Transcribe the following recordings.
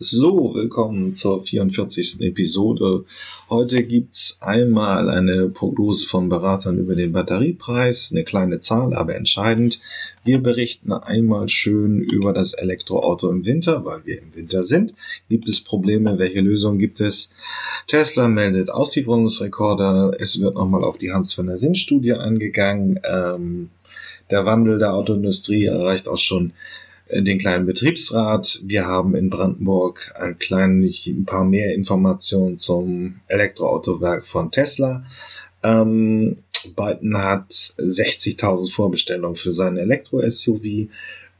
So, willkommen zur 44. Episode. Heute gibt's einmal eine Prognose von Beratern über den Batteriepreis, eine kleine Zahl, aber entscheidend. Wir berichten einmal schön über das Elektroauto im Winter, weil wir im Winter sind. Gibt es Probleme? Welche Lösungen gibt es? Tesla meldet Auslieferungsrekorde. Es wird nochmal auf die Hans von der Sinn-Studie eingegangen. Ähm, der Wandel der Autoindustrie erreicht auch schon den kleinen Betriebsrat. Wir haben in Brandenburg ein, klein, ein paar mehr Informationen zum Elektroautowerk von Tesla. Ähm, Biden hat 60.000 Vorbestellungen für sein Elektro-SUV.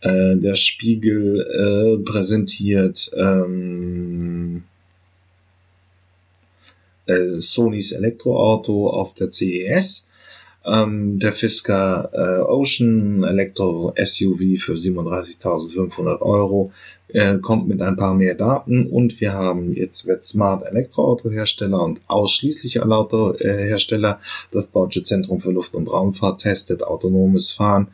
Äh, der Spiegel äh, präsentiert ähm, äh, Sonys Elektroauto auf der CES. Ähm, der Fisker äh, Ocean Elektro SUV für 37.500 Euro äh, kommt mit ein paar mehr Daten und wir haben jetzt wird Smart Elektroautohersteller und ausschließlich Autohersteller das Deutsche Zentrum für Luft- und Raumfahrt testet autonomes Fahren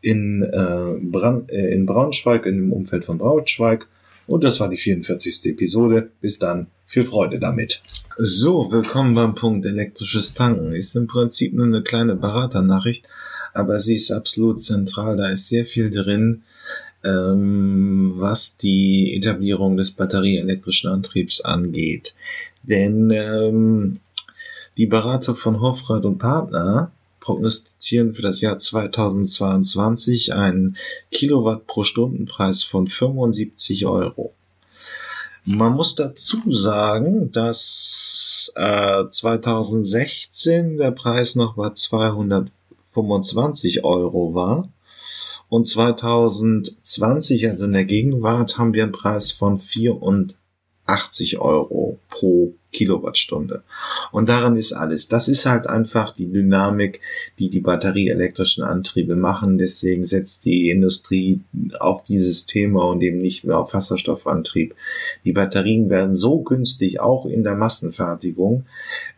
in, äh, Brand, äh, in Braunschweig, in dem Umfeld von Braunschweig und das war die 44. Episode. Bis dann. Viel Freude damit. So, willkommen beim Punkt elektrisches Tanken. Ist im Prinzip nur eine kleine Beraternachricht, aber sie ist absolut zentral. Da ist sehr viel drin, ähm, was die Etablierung des batterieelektrischen Antriebs angeht. Denn ähm, die Berater von Hofrad und Partner prognostizieren für das Jahr 2022 einen Kilowatt pro Stundenpreis von 75 Euro. Man muss dazu sagen, dass äh, 2016 der Preis noch bei 225 Euro war. Und 2020, also in der Gegenwart, haben wir einen Preis von 84 Euro pro Kilowattstunde. Und daran ist alles. Das ist halt einfach die Dynamik, die die batterieelektrischen Antriebe machen. Deswegen setzt die Industrie auf dieses Thema und eben nicht mehr auf Wasserstoffantrieb. Die Batterien werden so günstig, auch in der Massenfertigung,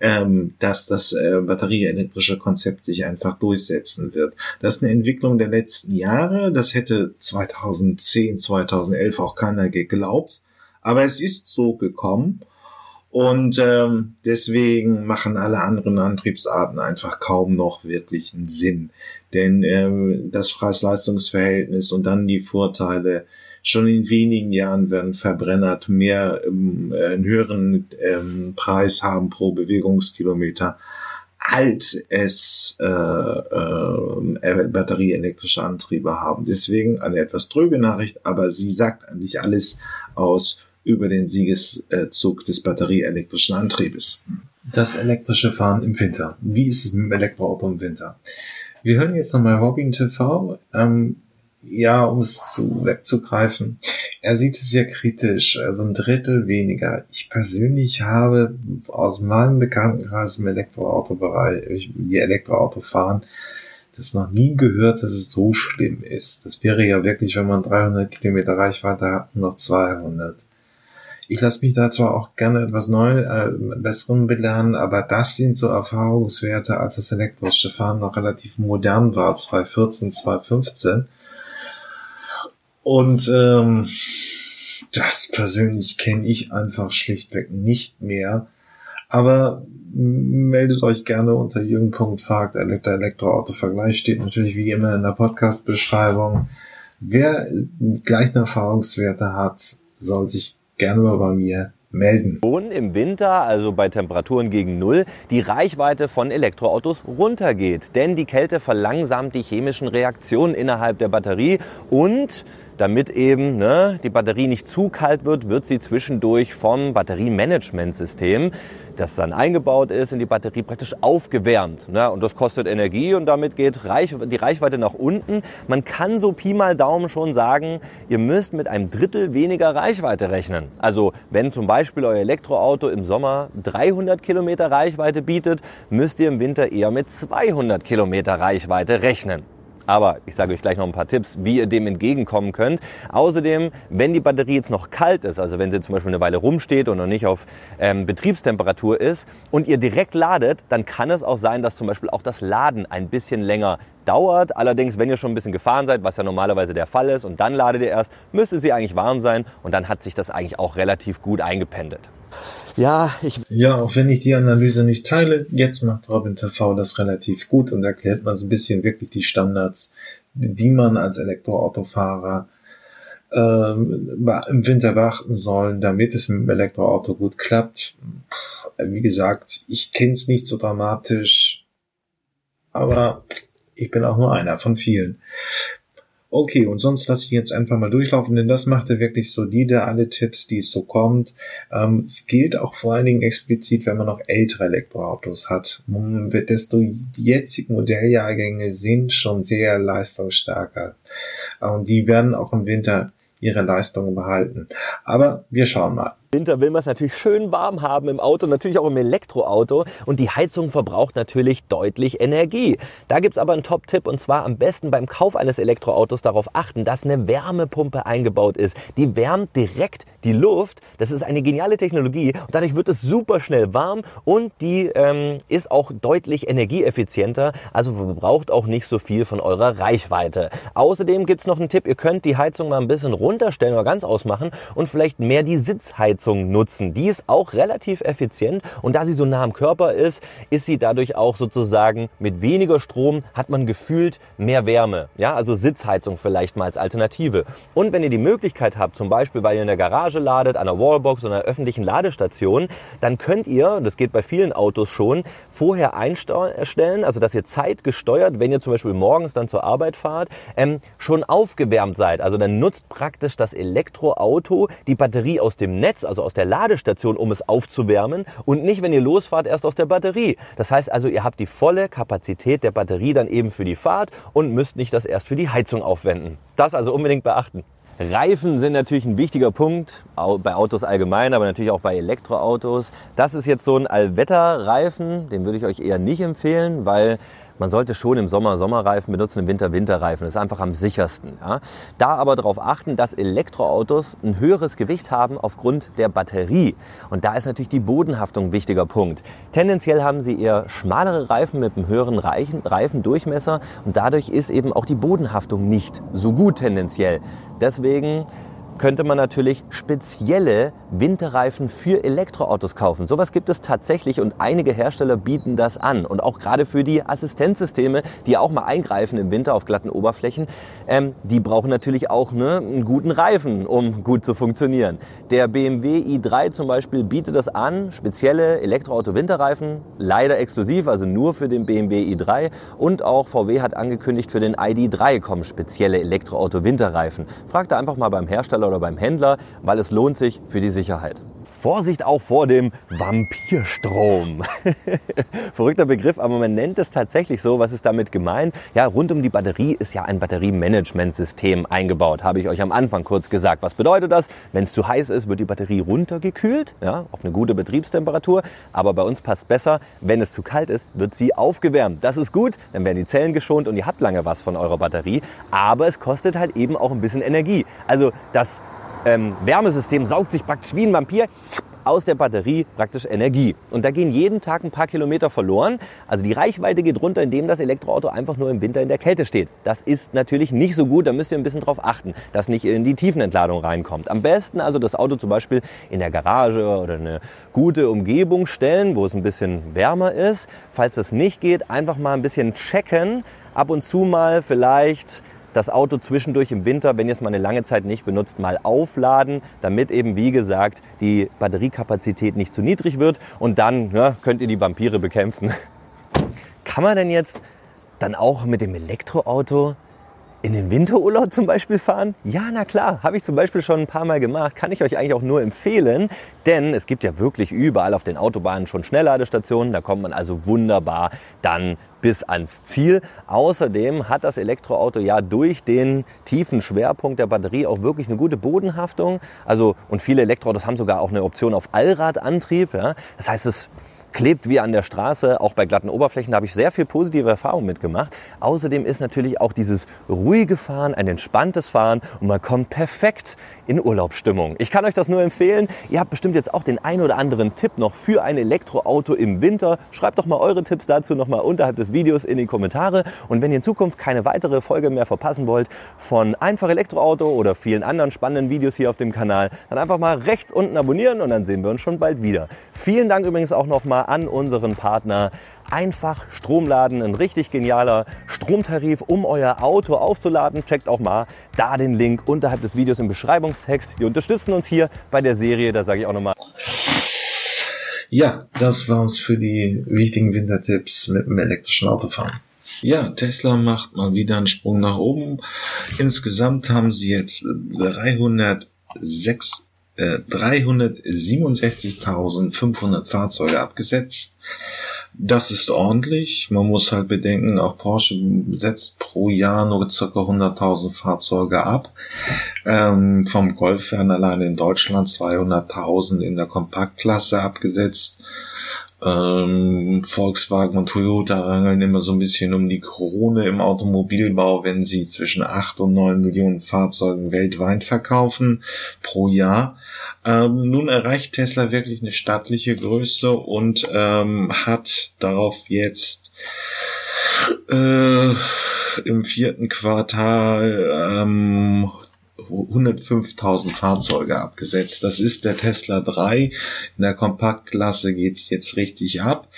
ähm, dass das äh, batterieelektrische Konzept sich einfach durchsetzen wird. Das ist eine Entwicklung der letzten Jahre. Das hätte 2010, 2011 auch keiner geglaubt. Aber es ist so gekommen. Und ähm, deswegen machen alle anderen Antriebsarten einfach kaum noch wirklich einen Sinn. Denn ähm, das Preis-Leistungs-Verhältnis und dann die Vorteile, schon in wenigen Jahren werden Verbrenner mehr ähm, einen höheren ähm, Preis haben pro Bewegungskilometer als es äh, äh, batterieelektrische Antriebe haben. Deswegen eine etwas tröge Nachricht, aber sie sagt eigentlich alles aus über den Siegeszug des batterieelektrischen Antriebes. Das elektrische Fahren im Winter. Wie ist es mit dem Elektroauto im Winter? Wir hören jetzt nochmal Robin TV. Ähm, ja, um es zu wegzugreifen. Er sieht es sehr kritisch, also ein Drittel weniger. Ich persönlich habe aus meinem Bekanntenkreis im Elektroautobereich, die Elektroauto fahren, das noch nie gehört, dass es so schlimm ist. Das wäre ja wirklich, wenn man 300 Kilometer Reichweite hat, noch 200. Ich lasse mich da zwar auch gerne etwas neu, äh, Besseren belehren, aber das sind so Erfahrungswerte, als das elektrische Fahren noch relativ modern war, 2014, 2015. Und ähm, das persönlich kenne ich einfach schlichtweg nicht mehr. Aber meldet euch gerne unter jürgen.fragt, der Elektroauto-Vergleich steht natürlich wie immer in der Podcast-Beschreibung. Wer gleichen Erfahrungswerte hat, soll sich gerne mal bei mir melden. Im Winter, also bei Temperaturen gegen Null, die Reichweite von Elektroautos runtergeht. Denn die Kälte verlangsamt die chemischen Reaktionen innerhalb der Batterie und damit eben ne, die Batterie nicht zu kalt wird, wird sie zwischendurch vom Batteriemanagementsystem, das dann eingebaut ist, in die Batterie praktisch aufgewärmt. Ne? Und das kostet Energie und damit geht Reich, die Reichweite nach unten. Man kann so Pi mal Daumen schon sagen, ihr müsst mit einem Drittel weniger Reichweite rechnen. Also wenn zum Beispiel euer Elektroauto im Sommer 300 Kilometer Reichweite bietet, müsst ihr im Winter eher mit 200 Kilometer Reichweite rechnen. Aber ich sage euch gleich noch ein paar Tipps, wie ihr dem entgegenkommen könnt. Außerdem, wenn die Batterie jetzt noch kalt ist, also wenn sie zum Beispiel eine Weile rumsteht und noch nicht auf ähm, Betriebstemperatur ist und ihr direkt ladet, dann kann es auch sein, dass zum Beispiel auch das Laden ein bisschen länger dauert. Allerdings, wenn ihr schon ein bisschen gefahren seid, was ja normalerweise der Fall ist, und dann ladet ihr erst, müsste sie eigentlich warm sein und dann hat sich das eigentlich auch relativ gut eingependelt. Ja, ich. Ja, auch wenn ich die Analyse nicht teile, jetzt macht Robin TV das relativ gut und erklärt mal so ein bisschen wirklich die Standards, die man als Elektroautofahrer ähm, im Winter beachten soll, damit es mit dem Elektroauto gut klappt. Wie gesagt, ich kenne es nicht so dramatisch, aber ich bin auch nur einer von vielen. Okay, und sonst lasse ich jetzt einfach mal durchlaufen, denn das macht er wirklich solide, alle Tipps, die es so kommt. Ähm, es gilt auch vor allen Dingen explizit, wenn man noch ältere Elektroautos hat. Desto die jetzigen Modelljahrgänge sind schon sehr leistungsstarker. Und die werden auch im Winter ihre Leistungen behalten. Aber wir schauen mal. Winter will man es natürlich schön warm haben im Auto, natürlich auch im Elektroauto und die Heizung verbraucht natürlich deutlich Energie. Da gibt's aber einen Top-Tipp und zwar am besten beim Kauf eines Elektroautos darauf achten, dass eine Wärmepumpe eingebaut ist. Die wärmt direkt die Luft. Das ist eine geniale Technologie und dadurch wird es super schnell warm und die ähm, ist auch deutlich energieeffizienter, also verbraucht auch nicht so viel von eurer Reichweite. Außerdem gibt's noch einen Tipp, ihr könnt die Heizung mal ein bisschen runterstellen oder ganz ausmachen und vielleicht mehr die Sitzheizung Heizung nutzen. Die ist auch relativ effizient und da sie so nah am Körper ist, ist sie dadurch auch sozusagen mit weniger Strom hat man gefühlt mehr Wärme. Ja, also Sitzheizung vielleicht mal als Alternative. Und wenn ihr die Möglichkeit habt, zum Beispiel, weil ihr in der Garage ladet, an der Wallbox oder einer öffentlichen Ladestation, dann könnt ihr, das geht bei vielen Autos schon, vorher einstellen, also dass ihr zeitgesteuert, wenn ihr zum Beispiel morgens dann zur Arbeit fahrt, ähm, schon aufgewärmt seid. Also dann nutzt praktisch das Elektroauto die Batterie aus dem Netz, also aus der Ladestation, um es aufzuwärmen und nicht, wenn ihr losfahrt, erst aus der Batterie. Das heißt also, ihr habt die volle Kapazität der Batterie dann eben für die Fahrt und müsst nicht das erst für die Heizung aufwenden. Das also unbedingt beachten. Reifen sind natürlich ein wichtiger Punkt, bei Autos allgemein, aber natürlich auch bei Elektroautos. Das ist jetzt so ein Allwetterreifen, den würde ich euch eher nicht empfehlen, weil man sollte schon im Sommer Sommerreifen benutzen, im Winter Winterreifen. Das ist einfach am sichersten. Ja. Da aber darauf achten, dass Elektroautos ein höheres Gewicht haben aufgrund der Batterie. Und da ist natürlich die Bodenhaftung ein wichtiger Punkt. Tendenziell haben sie eher schmalere Reifen mit einem höheren Reifendurchmesser und dadurch ist eben auch die Bodenhaftung nicht so gut tendenziell. Deswegen könnte man natürlich spezielle Winterreifen für Elektroautos kaufen. Sowas gibt es tatsächlich und einige Hersteller bieten das an. Und auch gerade für die Assistenzsysteme, die auch mal eingreifen im Winter auf glatten Oberflächen, ähm, die brauchen natürlich auch ne, einen guten Reifen, um gut zu funktionieren. Der BMW i3 zum Beispiel bietet das an, spezielle Elektroauto-Winterreifen, leider exklusiv, also nur für den BMW i3. Und auch VW hat angekündigt, für den ID3 kommen spezielle Elektroauto-Winterreifen. Fragt da einfach mal beim Hersteller Hersteller oder beim Händler, weil es lohnt sich für die Sicherheit. Vorsicht auch vor dem Vampirstrom. Verrückter Begriff, aber man nennt es tatsächlich so. Was ist damit gemeint? Ja, rund um die Batterie ist ja ein Batteriemanagementsystem eingebaut, habe ich euch am Anfang kurz gesagt. Was bedeutet das? Wenn es zu heiß ist, wird die Batterie runtergekühlt, ja, auf eine gute Betriebstemperatur. Aber bei uns passt besser, wenn es zu kalt ist, wird sie aufgewärmt. Das ist gut, dann werden die Zellen geschont und ihr habt lange was von eurer Batterie. Aber es kostet halt eben auch ein bisschen Energie. Also das ähm, Wärmesystem saugt sich praktisch wie ein Vampir aus der Batterie praktisch Energie. Und da gehen jeden Tag ein paar Kilometer verloren. Also die Reichweite geht runter, indem das Elektroauto einfach nur im Winter in der Kälte steht. Das ist natürlich nicht so gut. Da müsst ihr ein bisschen drauf achten, dass nicht in die Tiefenentladung reinkommt. Am besten also das Auto zum Beispiel in der Garage oder eine gute Umgebung stellen, wo es ein bisschen wärmer ist. Falls das nicht geht, einfach mal ein bisschen checken. Ab und zu mal vielleicht das Auto zwischendurch im Winter, wenn ihr es mal eine lange Zeit nicht benutzt, mal aufladen, damit eben, wie gesagt, die Batteriekapazität nicht zu niedrig wird und dann ja, könnt ihr die Vampire bekämpfen. Kann man denn jetzt dann auch mit dem Elektroauto in den Winterurlaub zum Beispiel fahren? Ja, na klar, habe ich zum Beispiel schon ein paar Mal gemacht, kann ich euch eigentlich auch nur empfehlen, denn es gibt ja wirklich überall auf den Autobahnen schon Schnellladestationen, da kommt man also wunderbar dann bis ans Ziel. Außerdem hat das Elektroauto ja durch den tiefen Schwerpunkt der Batterie auch wirklich eine gute Bodenhaftung. Also, und viele Elektroautos haben sogar auch eine Option auf Allradantrieb. Ja. Das heißt, es klebt wie an der Straße, auch bei glatten Oberflächen. Da habe ich sehr viel positive Erfahrungen mitgemacht. Außerdem ist natürlich auch dieses ruhige Fahren ein entspanntes Fahren und man kommt perfekt in Urlaubsstimmung. Ich kann euch das nur empfehlen. Ihr habt bestimmt jetzt auch den ein oder anderen Tipp noch für ein Elektroauto im Winter. Schreibt doch mal eure Tipps dazu nochmal unterhalb des Videos in die Kommentare. Und wenn ihr in Zukunft keine weitere Folge mehr verpassen wollt von Einfach Elektroauto oder vielen anderen spannenden Videos hier auf dem Kanal, dann einfach mal rechts unten abonnieren und dann sehen wir uns schon bald wieder. Vielen Dank übrigens auch nochmal an unseren Partner einfach Stromladen, ein richtig genialer Stromtarif, um euer Auto aufzuladen. Checkt auch mal da den Link unterhalb des Videos im Beschreibungstext. Die unterstützen uns hier bei der Serie, da sage ich auch nochmal. Ja, das war's für die wichtigen Wintertipps mit dem elektrischen Autofahren. Ja, Tesla macht mal wieder einen Sprung nach oben. Insgesamt haben sie jetzt 306 äh, 367.500 Fahrzeuge abgesetzt. Das ist ordentlich. Man muss halt bedenken, auch Porsche setzt pro Jahr nur ca. 100.000 Fahrzeuge ab. Ähm, vom Golf werden alleine in Deutschland 200.000 in der Kompaktklasse abgesetzt. Ähm, Volkswagen und Toyota rangeln immer so ein bisschen um die Krone im Automobilbau, wenn sie zwischen 8 und 9 Millionen Fahrzeugen weltweit verkaufen pro Jahr. Ähm, nun erreicht Tesla wirklich eine stattliche Größe und ähm, hat darauf jetzt äh, im vierten Quartal ähm, 105.000 Fahrzeuge abgesetzt. Das ist der Tesla 3. In der Kompaktklasse geht's jetzt richtig ab.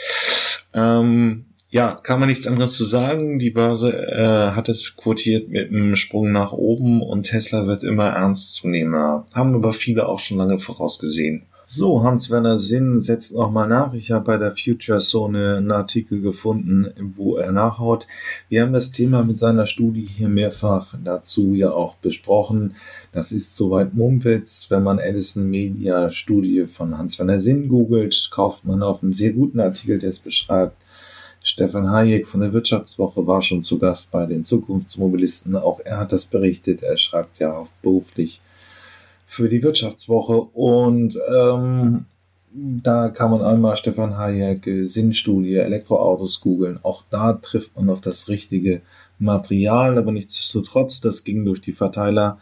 Ähm, ja, kann man nichts anderes zu sagen. Die Börse äh, hat es quotiert mit einem Sprung nach oben und Tesla wird immer ernstzunehmender. Haben aber viele auch schon lange vorausgesehen. So, Hans-Werner Sinn setzt nochmal nach. Ich habe bei der Future Zone einen Artikel gefunden, wo er nachhaut. Wir haben das Thema mit seiner Studie hier mehrfach dazu ja auch besprochen. Das ist soweit Mumpitz. Wenn man Edison Media Studie von Hans-Werner Sinn googelt, kauft man auf einen sehr guten Artikel, der es beschreibt. Stefan Hayek von der Wirtschaftswoche war schon zu Gast bei den Zukunftsmobilisten. Auch er hat das berichtet. Er schreibt ja auch beruflich für die Wirtschaftswoche und ähm, da kann man einmal Stefan Hayek Sinnstudie Elektroautos googeln. Auch da trifft man auf das richtige Material, aber nichtsdestotrotz, das ging durch die Verteiler.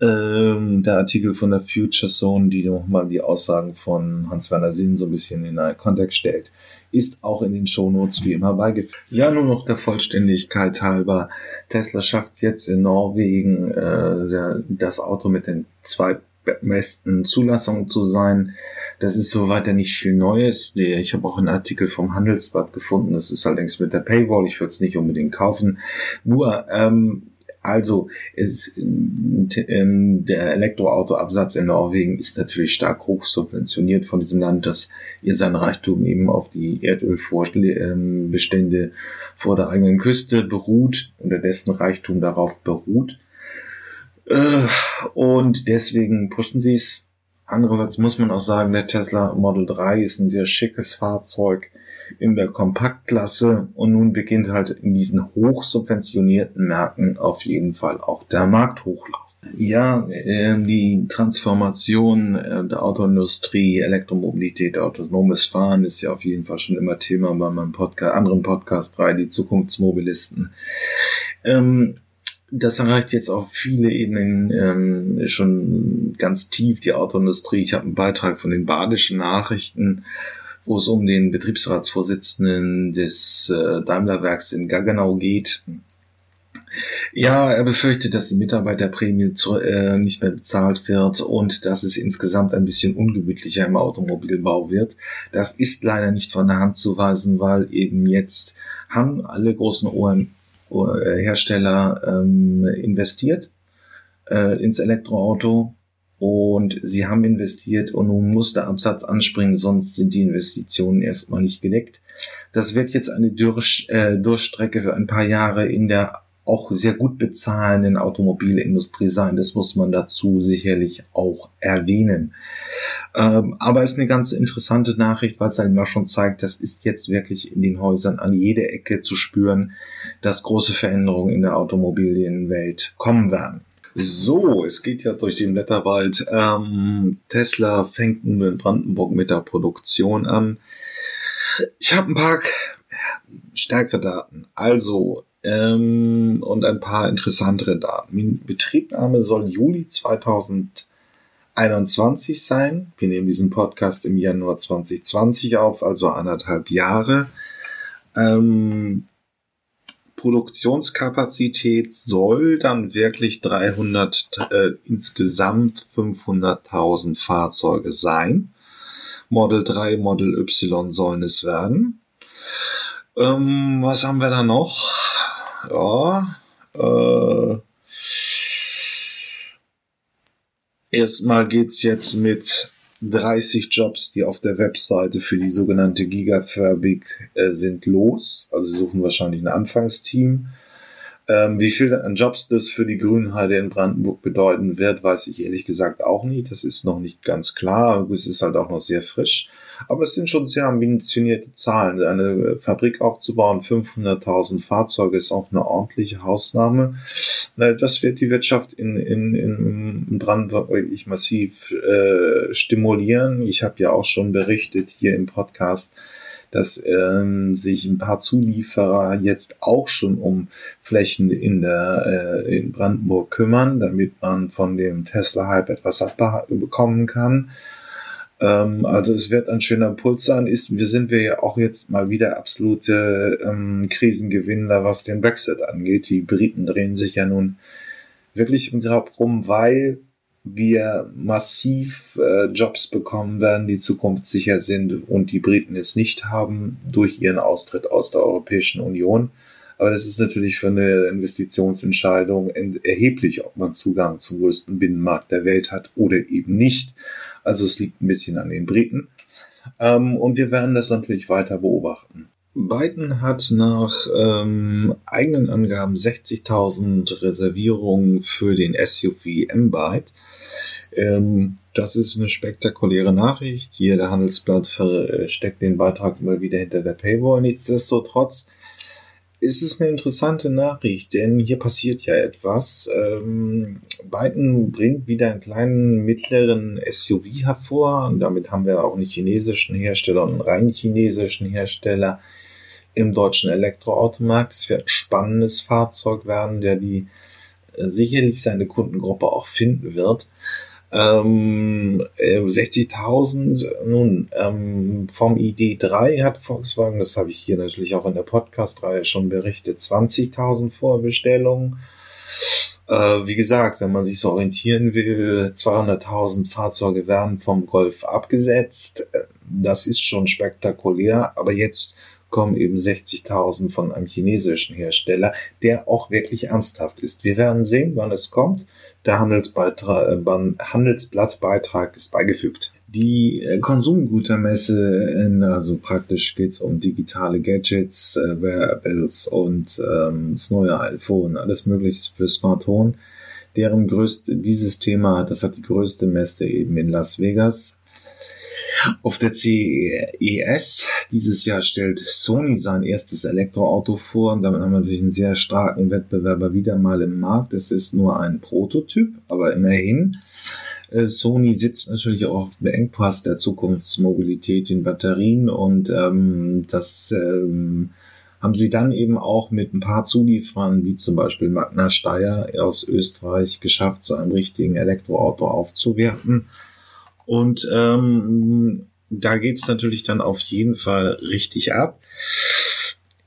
Ähm, der Artikel von der Future Zone, die nochmal die Aussagen von Hans-Werner Sinn so ein bisschen in einen Kontext stellt, ist auch in den Shownotes wie immer beigefügt. Ja, nur noch der Vollständigkeit halber. Tesla schafft jetzt in Norwegen, äh, das Auto mit den zweitbesten Zulassungen zu sein. Das ist soweit ja nicht viel Neues. Ich habe auch einen Artikel vom Handelsblatt gefunden. Das ist allerdings mit der Paywall. Ich würde es nicht unbedingt kaufen. Nur ähm, also ist, ähm, der Elektroautoabsatz in Norwegen ist natürlich stark hochsubventioniert von diesem Land, dass ihr sein Reichtum eben auf die Erdölbestände vor der eigenen Küste beruht oder dessen Reichtum darauf beruht. Äh, und deswegen pushen sie es. Andererseits muss man auch sagen, der Tesla Model 3 ist ein sehr schickes Fahrzeug in der Kompaktklasse und nun beginnt halt in diesen hochsubventionierten Märkten auf jeden Fall auch der Markthochlauf. Ja, äh, die Transformation äh, der Autoindustrie, Elektromobilität, autonomes Fahren ist ja auf jeden Fall schon immer Thema bei meinem Podcast, anderen Podcast 3, die Zukunftsmobilisten. Ähm, das erreicht jetzt auf viele Ebenen ähm, schon ganz tief die Autoindustrie. Ich habe einen Beitrag von den badischen Nachrichten wo es um den Betriebsratsvorsitzenden des äh, Daimlerwerks in Gaggenau geht. Ja, er befürchtet, dass die Mitarbeiterprämie zu, äh, nicht mehr bezahlt wird und dass es insgesamt ein bisschen ungemütlicher im Automobilbau wird. Das ist leider nicht von der Hand zu weisen, weil eben jetzt haben alle großen äh, Hersteller ähm, investiert äh, ins Elektroauto und sie haben investiert und nun muss der Absatz anspringen, sonst sind die Investitionen erstmal nicht gedeckt. Das wird jetzt eine Durch, äh, Durchstrecke für ein paar Jahre in der auch sehr gut bezahlenden Automobilindustrie sein. Das muss man dazu sicherlich auch erwähnen. Ähm, aber es ist eine ganz interessante Nachricht, weil es halt immer schon zeigt, das ist jetzt wirklich in den Häusern an jeder Ecke zu spüren, dass große Veränderungen in der Automobilienwelt kommen werden. So, es geht ja durch den Blätterwald. Ähm, Tesla fängt nun in Brandenburg mit der Produktion an. Ich habe ein paar stärkere Daten. Also, ähm, und ein paar interessantere Daten. Betriebnahme soll Juli 2021 sein. Wir nehmen diesen Podcast im Januar 2020 auf, also anderthalb Jahre. Ähm, Produktionskapazität soll dann wirklich 300, äh, insgesamt 500.000 Fahrzeuge sein. Model 3, Model Y sollen es werden. Ähm, was haben wir da noch? Ja, äh, erstmal geht's jetzt mit 30 Jobs, die auf der Webseite für die sogenannte Gigafabrik äh, sind, los. Also sie suchen wahrscheinlich ein Anfangsteam. Ähm, wie viel an Jobs das für die Grünheide in Brandenburg bedeuten wird, weiß ich ehrlich gesagt auch nicht. Das ist noch nicht ganz klar. Es ist halt auch noch sehr frisch. Aber es sind schon sehr ambitionierte Zahlen. Eine Fabrik aufzubauen, 500.000 Fahrzeuge ist auch eine ordentliche Hausnahme. Das wird die Wirtschaft in, in, in Brandenburg wirklich massiv äh, stimulieren. Ich habe ja auch schon berichtet hier im Podcast, dass ähm, sich ein paar Zulieferer jetzt auch schon um Flächen in der äh, in Brandenburg kümmern, damit man von dem Tesla-Hype etwas abbekommen kann. Ähm, also es wird ein schöner Impuls sein. Ist, wir sind wir ja auch jetzt mal wieder absolute ähm, Krisengewinner, was den Brexit angeht. Die Briten drehen sich ja nun wirklich im Grab rum, weil wir massiv äh, Jobs bekommen werden, die zukunftssicher sind und die Briten es nicht haben durch ihren Austritt aus der Europäischen Union. Aber das ist natürlich für eine Investitionsentscheidung erheblich, ob man Zugang zum größten Binnenmarkt der Welt hat oder eben nicht. Also es liegt ein bisschen an den Briten. Ähm, und wir werden das natürlich weiter beobachten. Biden hat nach ähm, eigenen Angaben 60.000 Reservierungen für den SUV M-Byte. Ähm, das ist eine spektakuläre Nachricht. Hier der Handelsblatt versteckt den Beitrag immer wieder hinter der Paywall. Nichtsdestotrotz ist es eine interessante Nachricht, denn hier passiert ja etwas. Ähm, Biden bringt wieder einen kleinen mittleren SUV hervor. Und damit haben wir auch einen chinesischen Hersteller und einen rein chinesischen Hersteller im deutschen Elektroautomarkt. Es wird ein spannendes Fahrzeug werden, der die äh, sicherlich seine Kundengruppe auch finden wird. Ähm, 60.000, äh, nun, ähm, vom ID3 hat Volkswagen, das habe ich hier natürlich auch in der Podcast-Reihe schon berichtet, 20.000 Vorbestellungen. Äh, wie gesagt, wenn man sich so orientieren will, 200.000 Fahrzeuge werden vom Golf abgesetzt. Äh, das ist schon spektakulär, aber jetzt kommen eben 60.000 von einem chinesischen Hersteller, der auch wirklich ernsthaft ist. Wir werden sehen, wann es kommt. Der äh, Handelsblattbeitrag ist beigefügt. Die äh, Konsumgütermesse, in, also praktisch geht es um digitale Gadgets, äh, Wearables und ähm, das neue iPhone, alles mögliche für Smart Home. Deren größte, dieses Thema, das hat die größte Messe eben in Las Vegas auf der CES dieses Jahr stellt Sony sein erstes Elektroauto vor und damit haben wir natürlich einen sehr starken Wettbewerber wieder mal im Markt. Es ist nur ein Prototyp, aber immerhin. Äh, Sony sitzt natürlich auch auf dem Engpass der Zukunftsmobilität in Batterien und ähm, das ähm, haben sie dann eben auch mit ein paar Zulieferern, wie zum Beispiel Magna Steyr aus Österreich, geschafft, so einem richtigen Elektroauto aufzuwerten. Und ähm, da geht's natürlich dann auf jeden Fall richtig ab.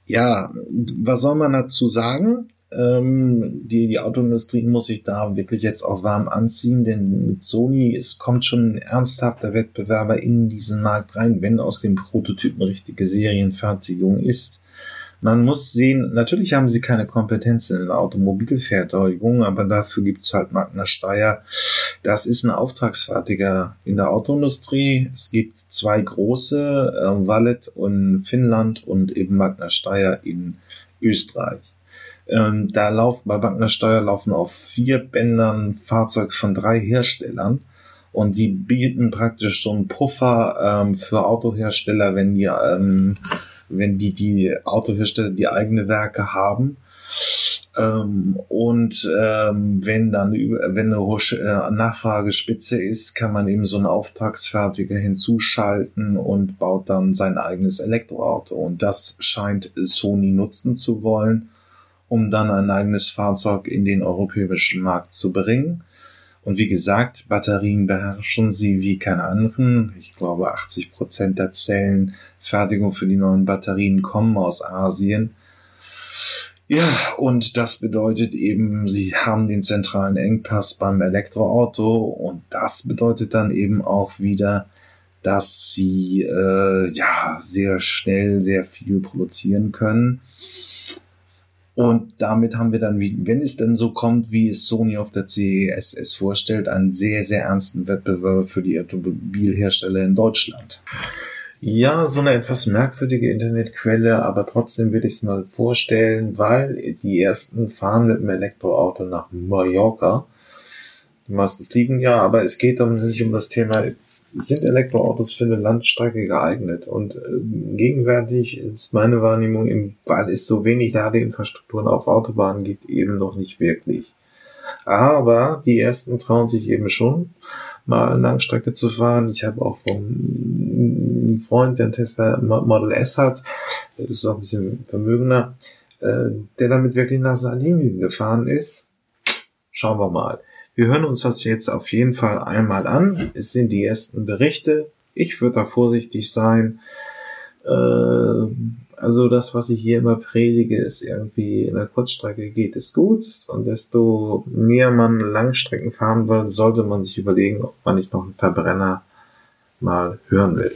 Ja, was soll man dazu sagen? Ähm, die, die Autoindustrie muss sich da wirklich jetzt auch warm anziehen, denn mit Sony es kommt schon ein ernsthafter Wettbewerber in diesen Markt rein, wenn aus dem Prototypen richtige Serienfertigung ist. Man muss sehen, natürlich haben sie keine Kompetenz in der Automobilfertigung, aber dafür gibt's halt Magna Steyr. Das ist ein Auftragsfertiger in der Autoindustrie. Es gibt zwei große, äh, Wallet in Finnland und eben Magna Steyr in Österreich. Ähm, da laufen bei Magna Steyr laufen auf vier Bändern Fahrzeuge von drei Herstellern und die bieten praktisch so einen Puffer ähm, für Autohersteller, wenn die ähm, wenn die, die Autohersteller die eigene Werke haben. Ähm, und ähm, wenn dann wenn eine hohe äh, Nachfragespitze ist, kann man eben so einen Auftragsfertiger hinzuschalten und baut dann sein eigenes Elektroauto. Und das scheint Sony nutzen zu wollen. um dann ein eigenes Fahrzeug in den europäischen Markt zu bringen. Und wie gesagt, Batterien beherrschen sie wie keine anderen. Ich glaube, 80 Prozent der Zellenfertigung für die neuen Batterien kommen aus Asien. Ja, und das bedeutet eben, sie haben den zentralen Engpass beim Elektroauto und das bedeutet dann eben auch wieder, dass sie äh, ja sehr schnell sehr viel produzieren können und damit haben wir dann, wenn es denn so kommt, wie es Sony auf der CES es vorstellt, einen sehr, sehr ernsten Wettbewerb für die Automobilhersteller in Deutschland. Ja, so eine etwas merkwürdige Internetquelle, aber trotzdem will ich es mal vorstellen, weil die ersten fahren mit dem Elektroauto nach Mallorca. Die meisten fliegen ja, aber es geht nicht um das Thema sind Elektroautos für eine Landstrecke geeignet. Und äh, gegenwärtig ist meine Wahrnehmung, weil es so wenig Ladeinfrastrukturen auf Autobahnen gibt, eben noch nicht wirklich. Aber die ersten trauen sich eben schon, mal Langstrecke zu fahren. Ich habe auch vom Freund, der einen Tesla Model S hat, ist auch ein bisschen vermögender, äh, der damit wirklich nach Sardinien gefahren ist. Schauen wir mal. Wir hören uns das jetzt auf jeden Fall einmal an. Es sind die ersten Berichte. Ich würde da vorsichtig sein. Äh, also das, was ich hier immer predige, ist irgendwie in der Kurzstrecke geht es gut. Und desto mehr man Langstrecken fahren will, sollte man sich überlegen, ob man nicht noch einen Verbrenner mal hören will.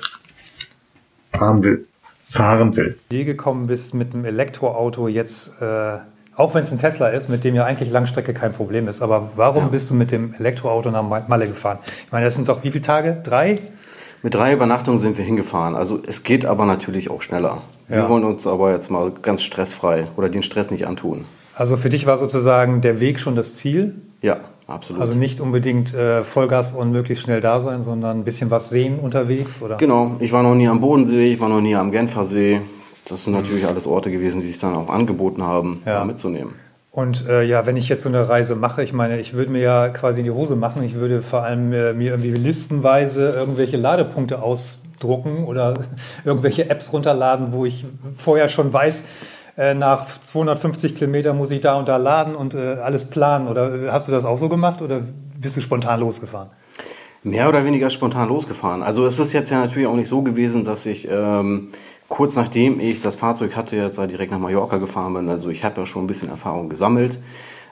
Fahren will. Fahren will. Die gekommen bist mit einem Elektroauto jetzt äh, auch wenn es ein Tesla ist, mit dem ja eigentlich Langstrecke kein Problem ist. Aber warum ja. bist du mit dem Elektroauto nach Malle gefahren? Ich meine, das sind doch wie viele Tage? Drei? Mit drei Übernachtungen sind wir hingefahren. Also es geht aber natürlich auch schneller. Ja. Wir wollen uns aber jetzt mal ganz stressfrei oder den Stress nicht antun. Also für dich war sozusagen der Weg schon das Ziel? Ja, absolut. Also nicht unbedingt äh, Vollgas und möglichst schnell da sein, sondern ein bisschen was sehen unterwegs, oder? Genau. Ich war noch nie am Bodensee, ich war noch nie am Genfersee. Das sind natürlich alles Orte gewesen, die sich dann auch angeboten haben, ja. mitzunehmen. Und äh, ja, wenn ich jetzt so eine Reise mache, ich meine, ich würde mir ja quasi in die Hose machen. Ich würde vor allem äh, mir irgendwie listenweise irgendwelche Ladepunkte ausdrucken oder irgendwelche Apps runterladen, wo ich vorher schon weiß, äh, nach 250 Kilometern muss ich da und da laden und äh, alles planen. Oder äh, hast du das auch so gemacht oder bist du spontan losgefahren? Mehr oder weniger spontan losgefahren. Also es ist jetzt ja natürlich auch nicht so gewesen, dass ich ähm, kurz nachdem ich das Fahrzeug hatte, jetzt direkt nach Mallorca gefahren bin. Also ich habe ja schon ein bisschen Erfahrung gesammelt.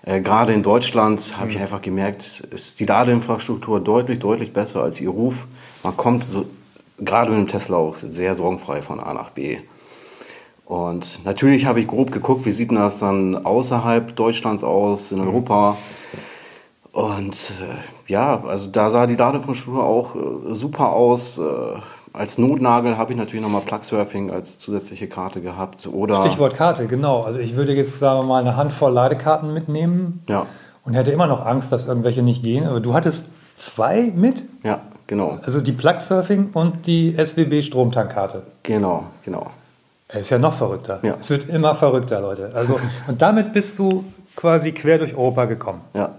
Äh, gerade in Deutschland habe mhm. ich einfach gemerkt, ist die Ladeinfrastruktur deutlich, deutlich besser als ihr Ruf. Man kommt so, gerade mit dem Tesla auch sehr sorgenfrei von A nach B. Und natürlich habe ich grob geguckt, wie sieht das dann außerhalb Deutschlands aus, in Europa. Und äh, ja, also da sah die Ladeinfrastruktur auch äh, super aus. Äh, als Notnagel habe ich natürlich nochmal Plugsurfing als zusätzliche Karte gehabt. Oder Stichwort Karte, genau. Also ich würde jetzt, sagen wir mal, eine Handvoll Ladekarten mitnehmen ja. und hätte immer noch Angst, dass irgendwelche nicht gehen. Aber du hattest zwei mit? Ja, genau. Also die Plugsurfing und die SWB Stromtankkarte. Genau, genau. Er ist ja noch verrückter. Ja. Es wird immer verrückter, Leute. Also, und damit bist du quasi quer durch Europa gekommen. Ja.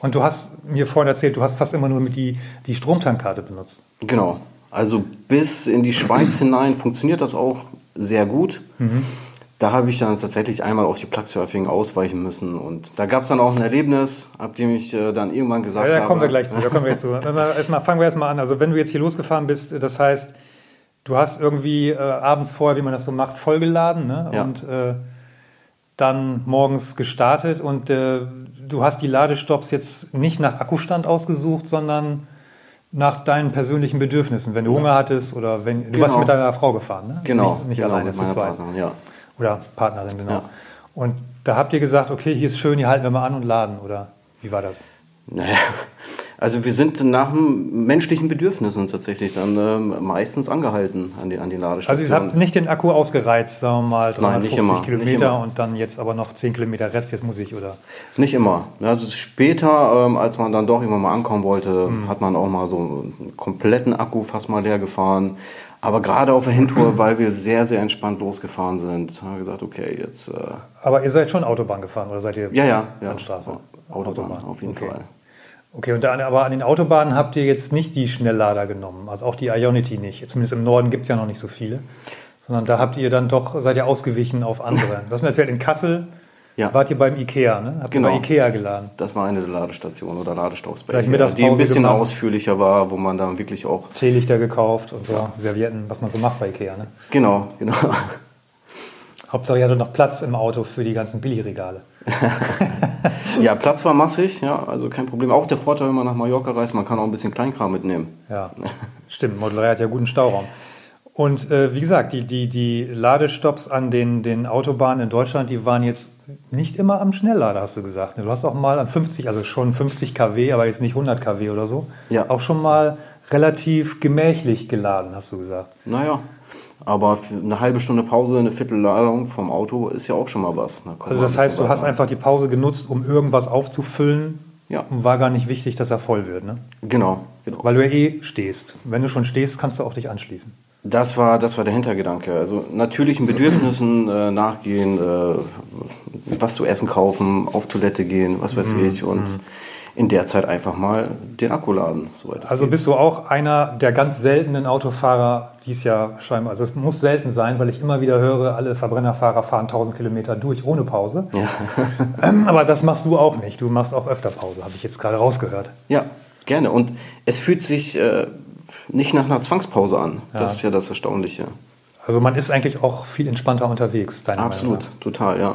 Und du hast mir vorhin erzählt, du hast fast immer nur mit die, die Stromtankkarte benutzt. Genau. Also bis in die Schweiz hinein funktioniert das auch sehr gut. Mhm. Da habe ich dann tatsächlich einmal auf die Plugsurfing ausweichen müssen. Und da gab es dann auch ein Erlebnis, ab dem ich äh, dann irgendwann gesagt habe. Ja, da kommen wir gleich zu. Da kommen wir jetzt zu. erstmal, fangen wir erstmal an. Also wenn du jetzt hier losgefahren bist, das heißt, du hast irgendwie äh, abends vorher, wie man das so macht, vollgeladen ne? ja. und äh, dann morgens gestartet und äh, du hast die Ladestops jetzt nicht nach Akkustand ausgesucht, sondern nach deinen persönlichen Bedürfnissen, wenn du Hunger hattest oder wenn du genau. warst mit deiner Frau gefahren, ne? Genau. Nicht, nicht genau, alleine zu zweit. Partnerin, ja. Oder Partnerin, genau. Ja. Und da habt ihr gesagt, okay, hier ist schön, hier halten wir mal an und laden, oder wie war das? Naja, also wir sind nach menschlichen Bedürfnissen tatsächlich dann ähm, meistens angehalten an die, an die Ladestationen. Also ihr habt nicht den Akku ausgereizt, sagen wir mal, 350 Nein, immer, Kilometer und dann jetzt aber noch 10 Kilometer Rest, jetzt muss ich, oder? Nicht immer. Also später, ähm, als man dann doch immer mal ankommen wollte, mhm. hat man auch mal so einen kompletten Akku fast mal leer gefahren. Aber gerade auf der Hintour, weil wir sehr, sehr entspannt losgefahren sind, haben wir gesagt, okay, jetzt... Äh aber ihr seid schon Autobahn gefahren oder seid ihr ja, ja, ja. Landstraße? Autobahn, Autobahn, auf jeden okay. Fall. Okay, und dann, aber an den Autobahnen habt ihr jetzt nicht die Schnelllader genommen, also auch die Ionity nicht. Zumindest im Norden gibt es ja noch nicht so viele. Sondern da habt ihr dann doch, seid ihr ausgewichen auf andere. Du hast mir erzählt, in Kassel Ja. Wart ihr beim Ikea, ne? Habt genau. ihr bei Ikea geladen? Das war eine der Ladestationen oder Ladestops bei Ikea, die ein bisschen gemacht. ausführlicher war, wo man dann wirklich auch... Teelichter gekauft und so, ja. Servietten, was man so macht bei Ikea, ne? Genau, genau. Hauptsache, ihr hattet noch Platz im Auto für die ganzen Billigregale. ja, Platz war massig, ja, also kein Problem. Auch der Vorteil, wenn man nach Mallorca reist, man kann auch ein bisschen Kleinkram mitnehmen. Ja, stimmt. Model 3 hat ja guten Stauraum. Und äh, wie gesagt, die, die, die Ladestops an den, den Autobahnen in Deutschland, die waren jetzt nicht immer am Schnelllader, hast du gesagt. Du hast auch mal an 50, also schon 50 kW, aber jetzt nicht 100 kW oder so, ja. auch schon mal relativ gemächlich geladen, hast du gesagt. Naja, aber eine halbe Stunde Pause, eine Viertelladung vom Auto ist ja auch schon mal was. Da also das heißt, du hast einfach die Pause genutzt, um irgendwas aufzufüllen ja. und war gar nicht wichtig, dass er voll wird, ne? Genau, genau. Weil du ja eh stehst. Wenn du schon stehst, kannst du auch dich anschließen. Das war, das war der Hintergedanke. Also natürlichen Bedürfnissen äh, nachgehen, äh, was zu essen kaufen, auf Toilette gehen, was weiß mhm. ich und mhm. In der Zeit einfach mal den Akku laden. also geht. bist du auch einer der ganz seltenen Autofahrer, die es ja scheinbar, also es muss selten sein, weil ich immer wieder höre, alle Verbrennerfahrer fahren 1000 Kilometer durch ohne Pause. Ja. ähm, aber das machst du auch nicht. Du machst auch öfter Pause, habe ich jetzt gerade rausgehört. Ja, gerne. Und es fühlt sich äh, nicht nach einer Zwangspause an. Ja. Das ist ja das Erstaunliche. Also man ist eigentlich auch viel entspannter unterwegs, deiner Absolut, Meinung nach. total, ja.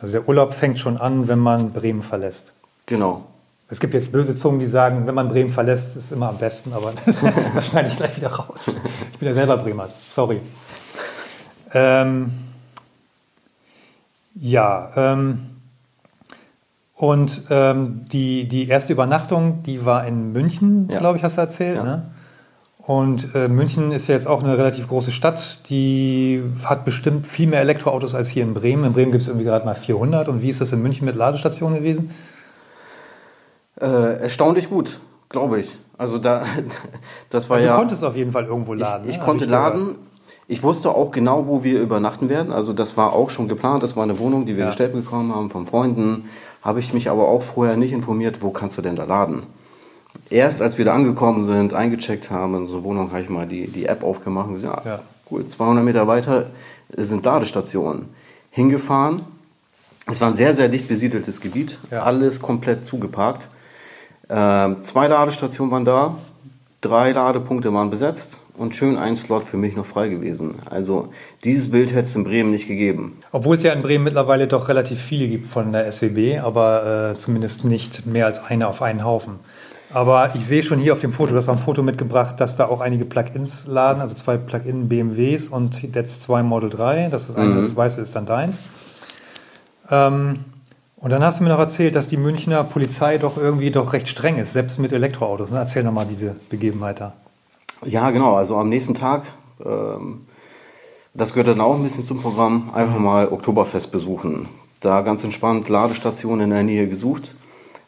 Also der Urlaub fängt schon an, wenn man Bremen verlässt. Genau. Es gibt jetzt böse Zungen, die sagen, wenn man Bremen verlässt, ist es immer am besten, aber das schneide ich gleich wieder raus. Ich bin ja selber Bremer, sorry. Ähm, ja, ähm, und ähm, die, die erste Übernachtung, die war in München, ja. glaube ich, hast du erzählt. Ja. Ne? Und äh, München ist ja jetzt auch eine relativ große Stadt, die hat bestimmt viel mehr Elektroautos als hier in Bremen. In Bremen gibt es irgendwie gerade mal 400. Und wie ist das in München mit Ladestationen gewesen? Äh, erstaunlich gut, glaube ich. Also da, das war ja. Du konntest auf jeden Fall irgendwo laden. Ich, ich ne? konnte ich laden. Ich wusste auch genau, wo wir übernachten werden. Also das war auch schon geplant. Das war eine Wohnung, die wir ja. gestellt bekommen haben von Freunden. Habe ich mich aber auch vorher nicht informiert, wo kannst du denn da laden? erst als wir da angekommen sind, eingecheckt haben in so Wohnung, habe ich mal die, die App aufgemacht und gesagt, ja, cool, 200 Meter weiter sind Ladestationen. Hingefahren, es war ein sehr, sehr dicht besiedeltes Gebiet, ja. alles komplett zugeparkt. Ähm, zwei Ladestationen waren da, drei Ladepunkte waren besetzt und schön ein Slot für mich noch frei gewesen. Also dieses Bild hätte es in Bremen nicht gegeben. Obwohl es ja in Bremen mittlerweile doch relativ viele gibt von der SWB, aber äh, zumindest nicht mehr als eine auf einen Haufen. Aber ich sehe schon hier auf dem Foto, hast auch ein Foto mitgebracht, dass da auch einige Plugins laden, also zwei Plugin BMWs und jetzt zwei Model 3. Das, ist eine, mhm. das weiße ist dann deins. Ähm, und dann hast du mir noch erzählt, dass die Münchner Polizei doch irgendwie doch recht streng ist, selbst mit Elektroautos. Ne? Erzähl nochmal diese Begebenheit da. Ja, genau. Also am nächsten Tag, ähm, das gehört dann auch ein bisschen zum Programm, einfach mhm. mal Oktoberfest besuchen. Da ganz entspannt Ladestationen in der Nähe gesucht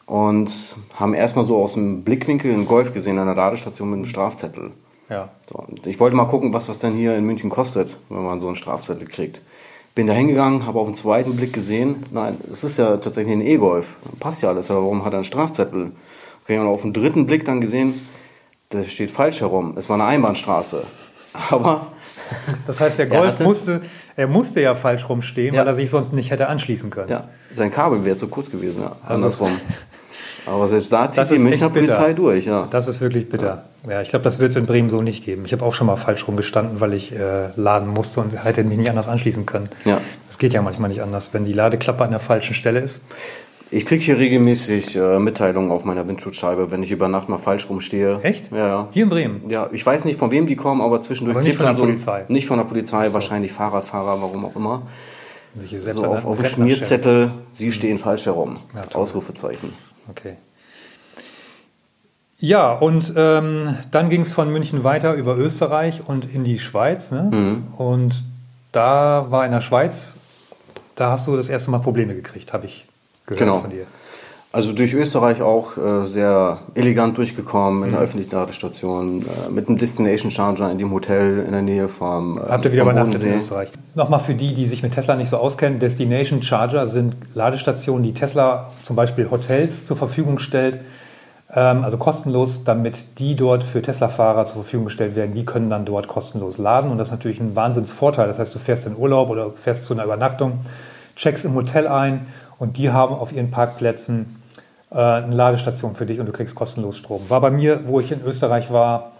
und haben erstmal so aus dem Blickwinkel einen Golf gesehen an der Ladestation mit einem Strafzettel. Ja. So, ich wollte mal gucken, was das denn hier in München kostet, wenn man so einen Strafzettel kriegt. Bin da hingegangen, habe auf den zweiten Blick gesehen, nein, es ist ja tatsächlich ein E-Golf. Passt ja alles, aber warum hat er einen Strafzettel? Okay, und auf den dritten Blick dann gesehen, das steht falsch herum. Es war eine Einbahnstraße. Aber. Das heißt, der Golf er musste, er musste ja falsch rumstehen, ja. weil er sich sonst nicht hätte anschließen können. Ja, sein Kabel wäre zu kurz gewesen, ja. Also andersrum. Aber selbst da zieht die Münchner Polizei durch, ja. Das ist wirklich bitter. Ja, ja ich glaube, das wird es in Bremen so nicht geben. Ich habe auch schon mal falsch rumgestanden, weil ich äh, laden musste und hätte mich nicht anders anschließen können. Ja. Das geht ja manchmal nicht anders, wenn die Ladeklappe an der falschen Stelle ist. Ich kriege hier regelmäßig äh, Mitteilungen auf meiner Windschutzscheibe, wenn ich über Nacht mal falsch rumstehe. Echt? Ja, ja. Hier in Bremen? Ja, ich weiß nicht, von wem die kommen, aber zwischendurch aber nicht von der so Polizei. Nicht von der Polizei, so. wahrscheinlich Fahrradfahrer, warum auch immer. So auf, auf dem Schmierzettel, Sie mhm. stehen falsch herum. Ja, Ausrufezeichen. Okay. Ja, und ähm, dann ging es von München weiter über Österreich und in die Schweiz. Ne? Mhm. Und da war in der Schweiz, da hast du das erste Mal Probleme gekriegt, habe ich gehört genau. von dir. Also durch Österreich auch äh, sehr elegant durchgekommen in mhm. der öffentlichen Ladestation, äh, mit einem Destination Charger in dem Hotel in der Nähe vom äh, Habt ihr wieder übernachtet in Österreich? Nochmal für die, die sich mit Tesla nicht so auskennen, Destination Charger sind Ladestationen, die Tesla zum Beispiel Hotels zur Verfügung stellt, ähm, also kostenlos, damit die dort für Tesla-Fahrer zur Verfügung gestellt werden. Die können dann dort kostenlos laden und das ist natürlich ein Wahnsinnsvorteil. Das heißt, du fährst in Urlaub oder fährst zu einer Übernachtung, checkst im Hotel ein und die haben auf ihren Parkplätzen äh, eine Ladestation für dich und du kriegst kostenlos Strom. War bei mir, wo ich in Österreich war,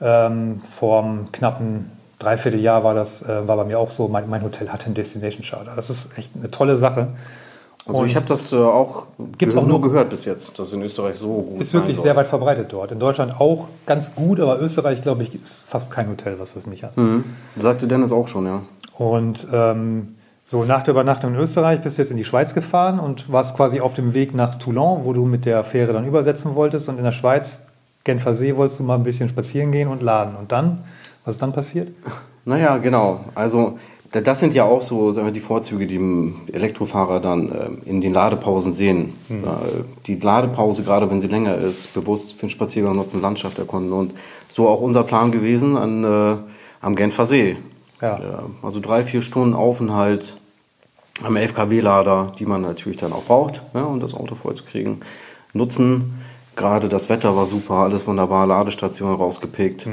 ähm, vor einem knappen Dreivierteljahr war das, äh, war bei mir auch so. Mein, mein Hotel hatte einen Destination Charter. Das ist echt eine tolle Sache. Also Und ich habe das äh, auch, Gibt's auch nur- gehört bis jetzt, dass in Österreich so gut Ist wirklich sehr weit verbreitet dort. In Deutschland auch ganz gut, aber Österreich, glaube ich, ist fast kein Hotel, was das nicht hat. Mhm. Sagte Dennis auch schon, ja. Und ähm, so nach der Übernachtung in Österreich bist du jetzt in die Schweiz gefahren und warst quasi auf dem Weg nach Toulon, wo du mit der Fähre dann übersetzen wolltest. Und in der Schweiz, Genfer See, wolltest du mal ein bisschen spazieren gehen und laden. Und dann, was ist dann passiert? Naja, genau. Also da- das sind ja auch so sagen wir, die Vorzüge, die Elektrofahrer dann ähm, in den Ladepausen sehen. Hm. Äh, die Ladepause, gerade wenn sie länger ist, bewusst für einen Spaziergang nutzen, Landschaft erkunden. Und so auch unser Plan gewesen an, äh, am Genfer See. Ja. also drei, vier Stunden Aufenthalt am 11 kW-Lader, die man natürlich dann auch braucht, ne, um das Auto voll zu kriegen, nutzen. Gerade das Wetter war super, alles wunderbar, Ladestation rausgepickt.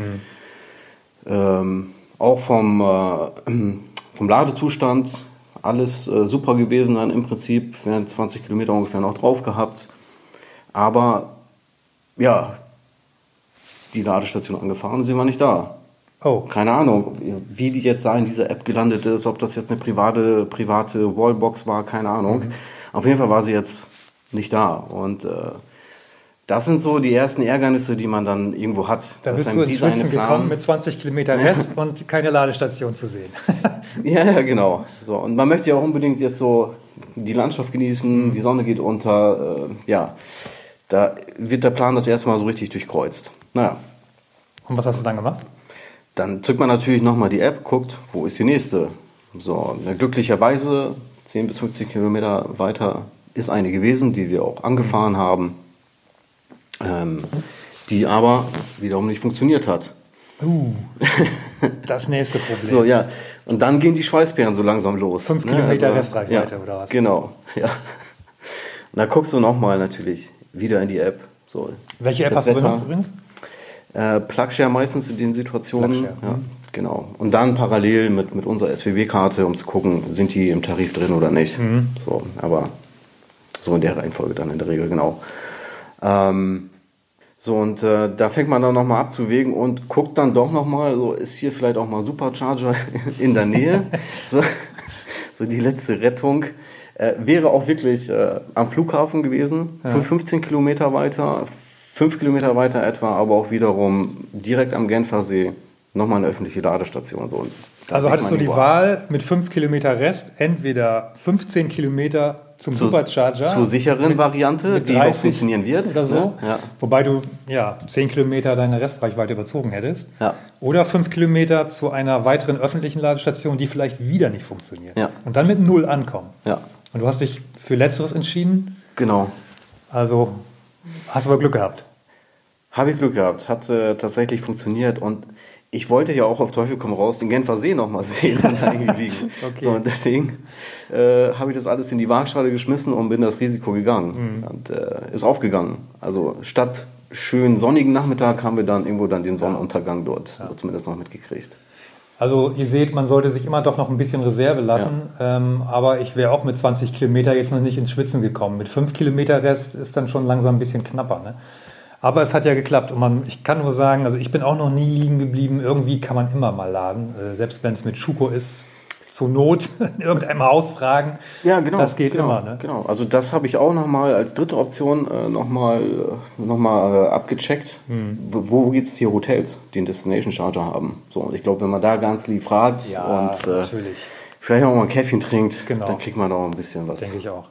Ähm, auch vom, äh, vom Ladezustand alles äh, super gewesen, dann im Prinzip wären 20 Kilometer ungefähr noch drauf gehabt. Aber ja, die Ladestation angefahren, sind wir nicht da. Oh, Keine Ahnung, wie die jetzt da in dieser App gelandet ist, ob das jetzt eine private, private Wallbox war, keine Ahnung. Mhm. Auf jeden Fall war sie jetzt nicht da. Und äh, das sind so die ersten Ärgernisse, die man dann irgendwo hat. da bist du ins Schwitzen gekommen mit 20 Kilometer Rest und keine Ladestation zu sehen. Ja, ja, genau. So, und man möchte ja auch unbedingt jetzt so die Landschaft genießen, die Sonne geht unter. Äh, ja, da wird der Plan das erste Mal so richtig durchkreuzt. Naja, Und was hast du dann gemacht? Dann zückt man natürlich nochmal die App, guckt, wo ist die nächste. So, glücklicherweise 10 bis 15 Kilometer weiter ist eine gewesen, die wir auch angefahren haben, ähm, die aber wiederum nicht funktioniert hat. Uh, das nächste Problem. So, ja. Und dann gehen die Schweißperlen so langsam los. Fünf Kilometer also, Restreichweite ja, oder was? Genau, ja. Und da guckst du nochmal natürlich wieder in die App. So, Welche App hast du Wetter. benutzt übrigens? Äh, Plugshare meistens in den Situationen. Ja, mhm. genau. Und dann parallel mit, mit unserer SWB-Karte, um zu gucken, sind die im Tarif drin oder nicht. Mhm. So, aber so in der Reihenfolge dann in der Regel, genau. Ähm, so, und äh, da fängt man dann nochmal abzuwägen und guckt dann doch nochmal, so ist hier vielleicht auch mal Supercharger in der Nähe. so, so die letzte Rettung. Äh, wäre auch wirklich äh, am Flughafen gewesen, Ja. 15 Kilometer weiter, 5 Kilometer weiter etwa, aber auch wiederum direkt am Genfer See nochmal eine öffentliche Ladestation. So, Also hattest du die boah, Wahl mit 5 Kilometer Rest, entweder 15 Kilometer zum Zur- Supercharger. zur sicheren Variante, mit die auch 30 funktionieren wird, Oder so. ne? Ja. Wobei du ja 10 Kilometer deine Restreichweite überzogen hättest. Ja. Oder 5 Kilometer zu einer weiteren öffentlichen Ladestation, die vielleicht wieder nicht funktioniert. Ja. Und dann mit Null ankommen. Ja, Und du hast dich für Letzteres entschieden. genau. Also hast aber Glück gehabt. Habe ich Glück gehabt, hat äh, tatsächlich funktioniert und ich wollte ja auch auf Teufel komm raus den Genfer See nochmal sehen und da irgendwie liegen. Okay. So, und deswegen äh, habe ich das alles in die Waagschale geschmissen und bin das Risiko gegangen und äh, ist aufgegangen. Also statt schön sonnigen Nachmittag haben wir dann irgendwo dann den Sonnenuntergang dort so zumindest noch mitgekriegt. Also ihr seht, man sollte sich immer doch noch ein bisschen Reserve lassen. Ähm, aber ich wäre auch mit 20 Kilometer jetzt noch nicht ins Schwitzen gekommen. Mit 5 Kilometer Rest ist dann schon langsam ein bisschen knapper. Ne? Aber es hat ja geklappt. Und man, ich kann nur sagen, also ich bin auch noch nie liegen geblieben. Irgendwie kann man immer mal laden. Äh, selbst wenn es mit Schuko ist, zur Not in irgendeinem Haus fragen. Ja, genau. Das geht genau, immer. Ne? Genau. Also das habe ich auch nochmal als dritte Option äh, nochmal noch mal, äh, abgecheckt. Hm. Wo, wo gibt es hier Hotels, die einen Destination Charger haben? So, und ich glaube, wenn man da ganz lieb fragt Ja, und äh, vielleicht auch mal ein Käffchen trinkt, Genau. dann kriegt man auch ein bisschen was. Denke ich auch.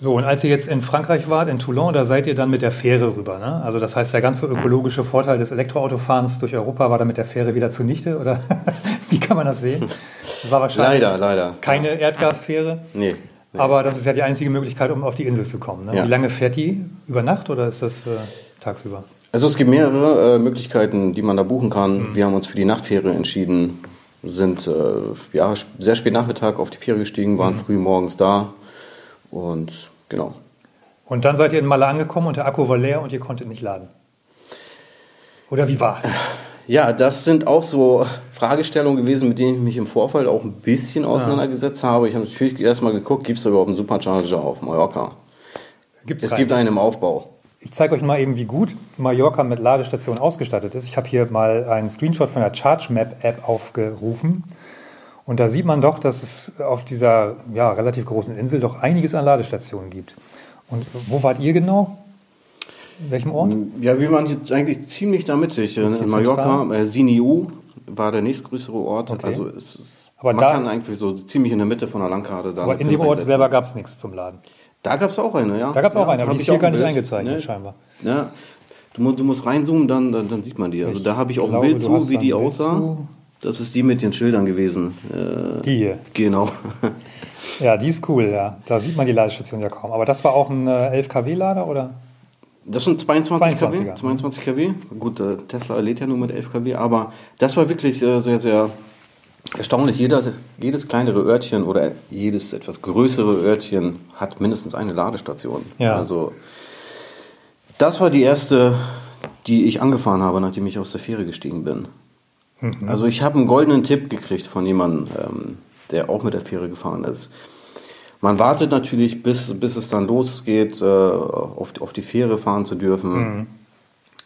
So, und als ihr jetzt in Frankreich wart, in Toulon, da seid ihr dann mit der Fähre rüber. Ne? Also das heißt, der ganze ökologische Vorteil des Elektroautofahrens durch Europa war dann mit der Fähre wieder zunichte? Oder wie kann man das sehen? Das war wahrscheinlich Leider, leider. keine Erdgasfähre. Nee. nee. Aber das ist ja die einzige Möglichkeit, um auf die Insel zu kommen. Ne? Ja. Wie lange fährt die? Über Nacht oder ist das äh, tagsüber? Also es gibt mehrere äh, Möglichkeiten, die man da buchen kann. Mhm. Wir haben uns für die Nachtfähre entschieden, sind äh, ja, sehr spät Nachmittag auf die Fähre gestiegen, waren Mhm. früh morgens da und genau. Und dann seid ihr in Malle angekommen und der Akku war leer und ihr konntet nicht laden. Oder wie war's? Ja, das sind auch so Fragestellungen gewesen, mit denen ich mich im Vorfeld auch ein bisschen auseinandergesetzt habe. Ich habe natürlich erstmal geguckt, gibt es überhaupt einen Supercharger auf Mallorca? Gibt's Es keinen. gibt einen im Aufbau. Ich zeige euch mal eben, wie gut Mallorca mit Ladestationen ausgestattet ist. Ich habe hier mal einen Screenshot von der Charge Map App aufgerufen. Und da sieht man doch, dass es auf dieser ja, relativ großen Insel doch einiges an Ladestationen gibt. Und wo wart ihr genau? In welchem Ort? Ja, wir waren jetzt eigentlich ziemlich da mittig. In, in Mallorca, äh, Siniu war der nächstgrößere Ort. Okay. Also es ist, Aber man da- kann eigentlich so ziemlich in der Mitte von der Landkarte da Aber in dem Ort selber gab es nichts zum Laden. Da gab es auch eine, ja. Da gab's auch ja, eine, aber die ist ich hier gar nicht Bild. eingezeichnet, Ne? scheinbar. Ja. Du, musst, du musst reinzoomen, dann, dann, dann sieht man die. Also Ich da habe ich auch glaube, ein Bild zu, wie die aussah. zu. Das ist die mit den Schildern gewesen. Äh, Die hier. genau. Ja, die ist cool, ja. Da sieht man die Ladestation ja kaum. Aber das war auch ein äh, 11 kW-Lader, oder? Das sind 22 22er. kW. 22 kW. Gut, äh, Tesla lädt ja nur mit 11 kW, aber das war wirklich äh, sehr, sehr erstaunlich. Jeder, jedes kleinere Örtchen oder jedes etwas größere Örtchen hat mindestens eine Ladestation. Ja. Also das war die erste, die ich angefahren habe, nachdem ich aus der Fähre gestiegen bin. Also ich habe einen goldenen Tipp gekriegt von jemandem, ähm, der auch mit der Fähre gefahren ist. Man wartet natürlich, bis, bis es dann losgeht, äh, auf, auf die Fähre fahren zu dürfen.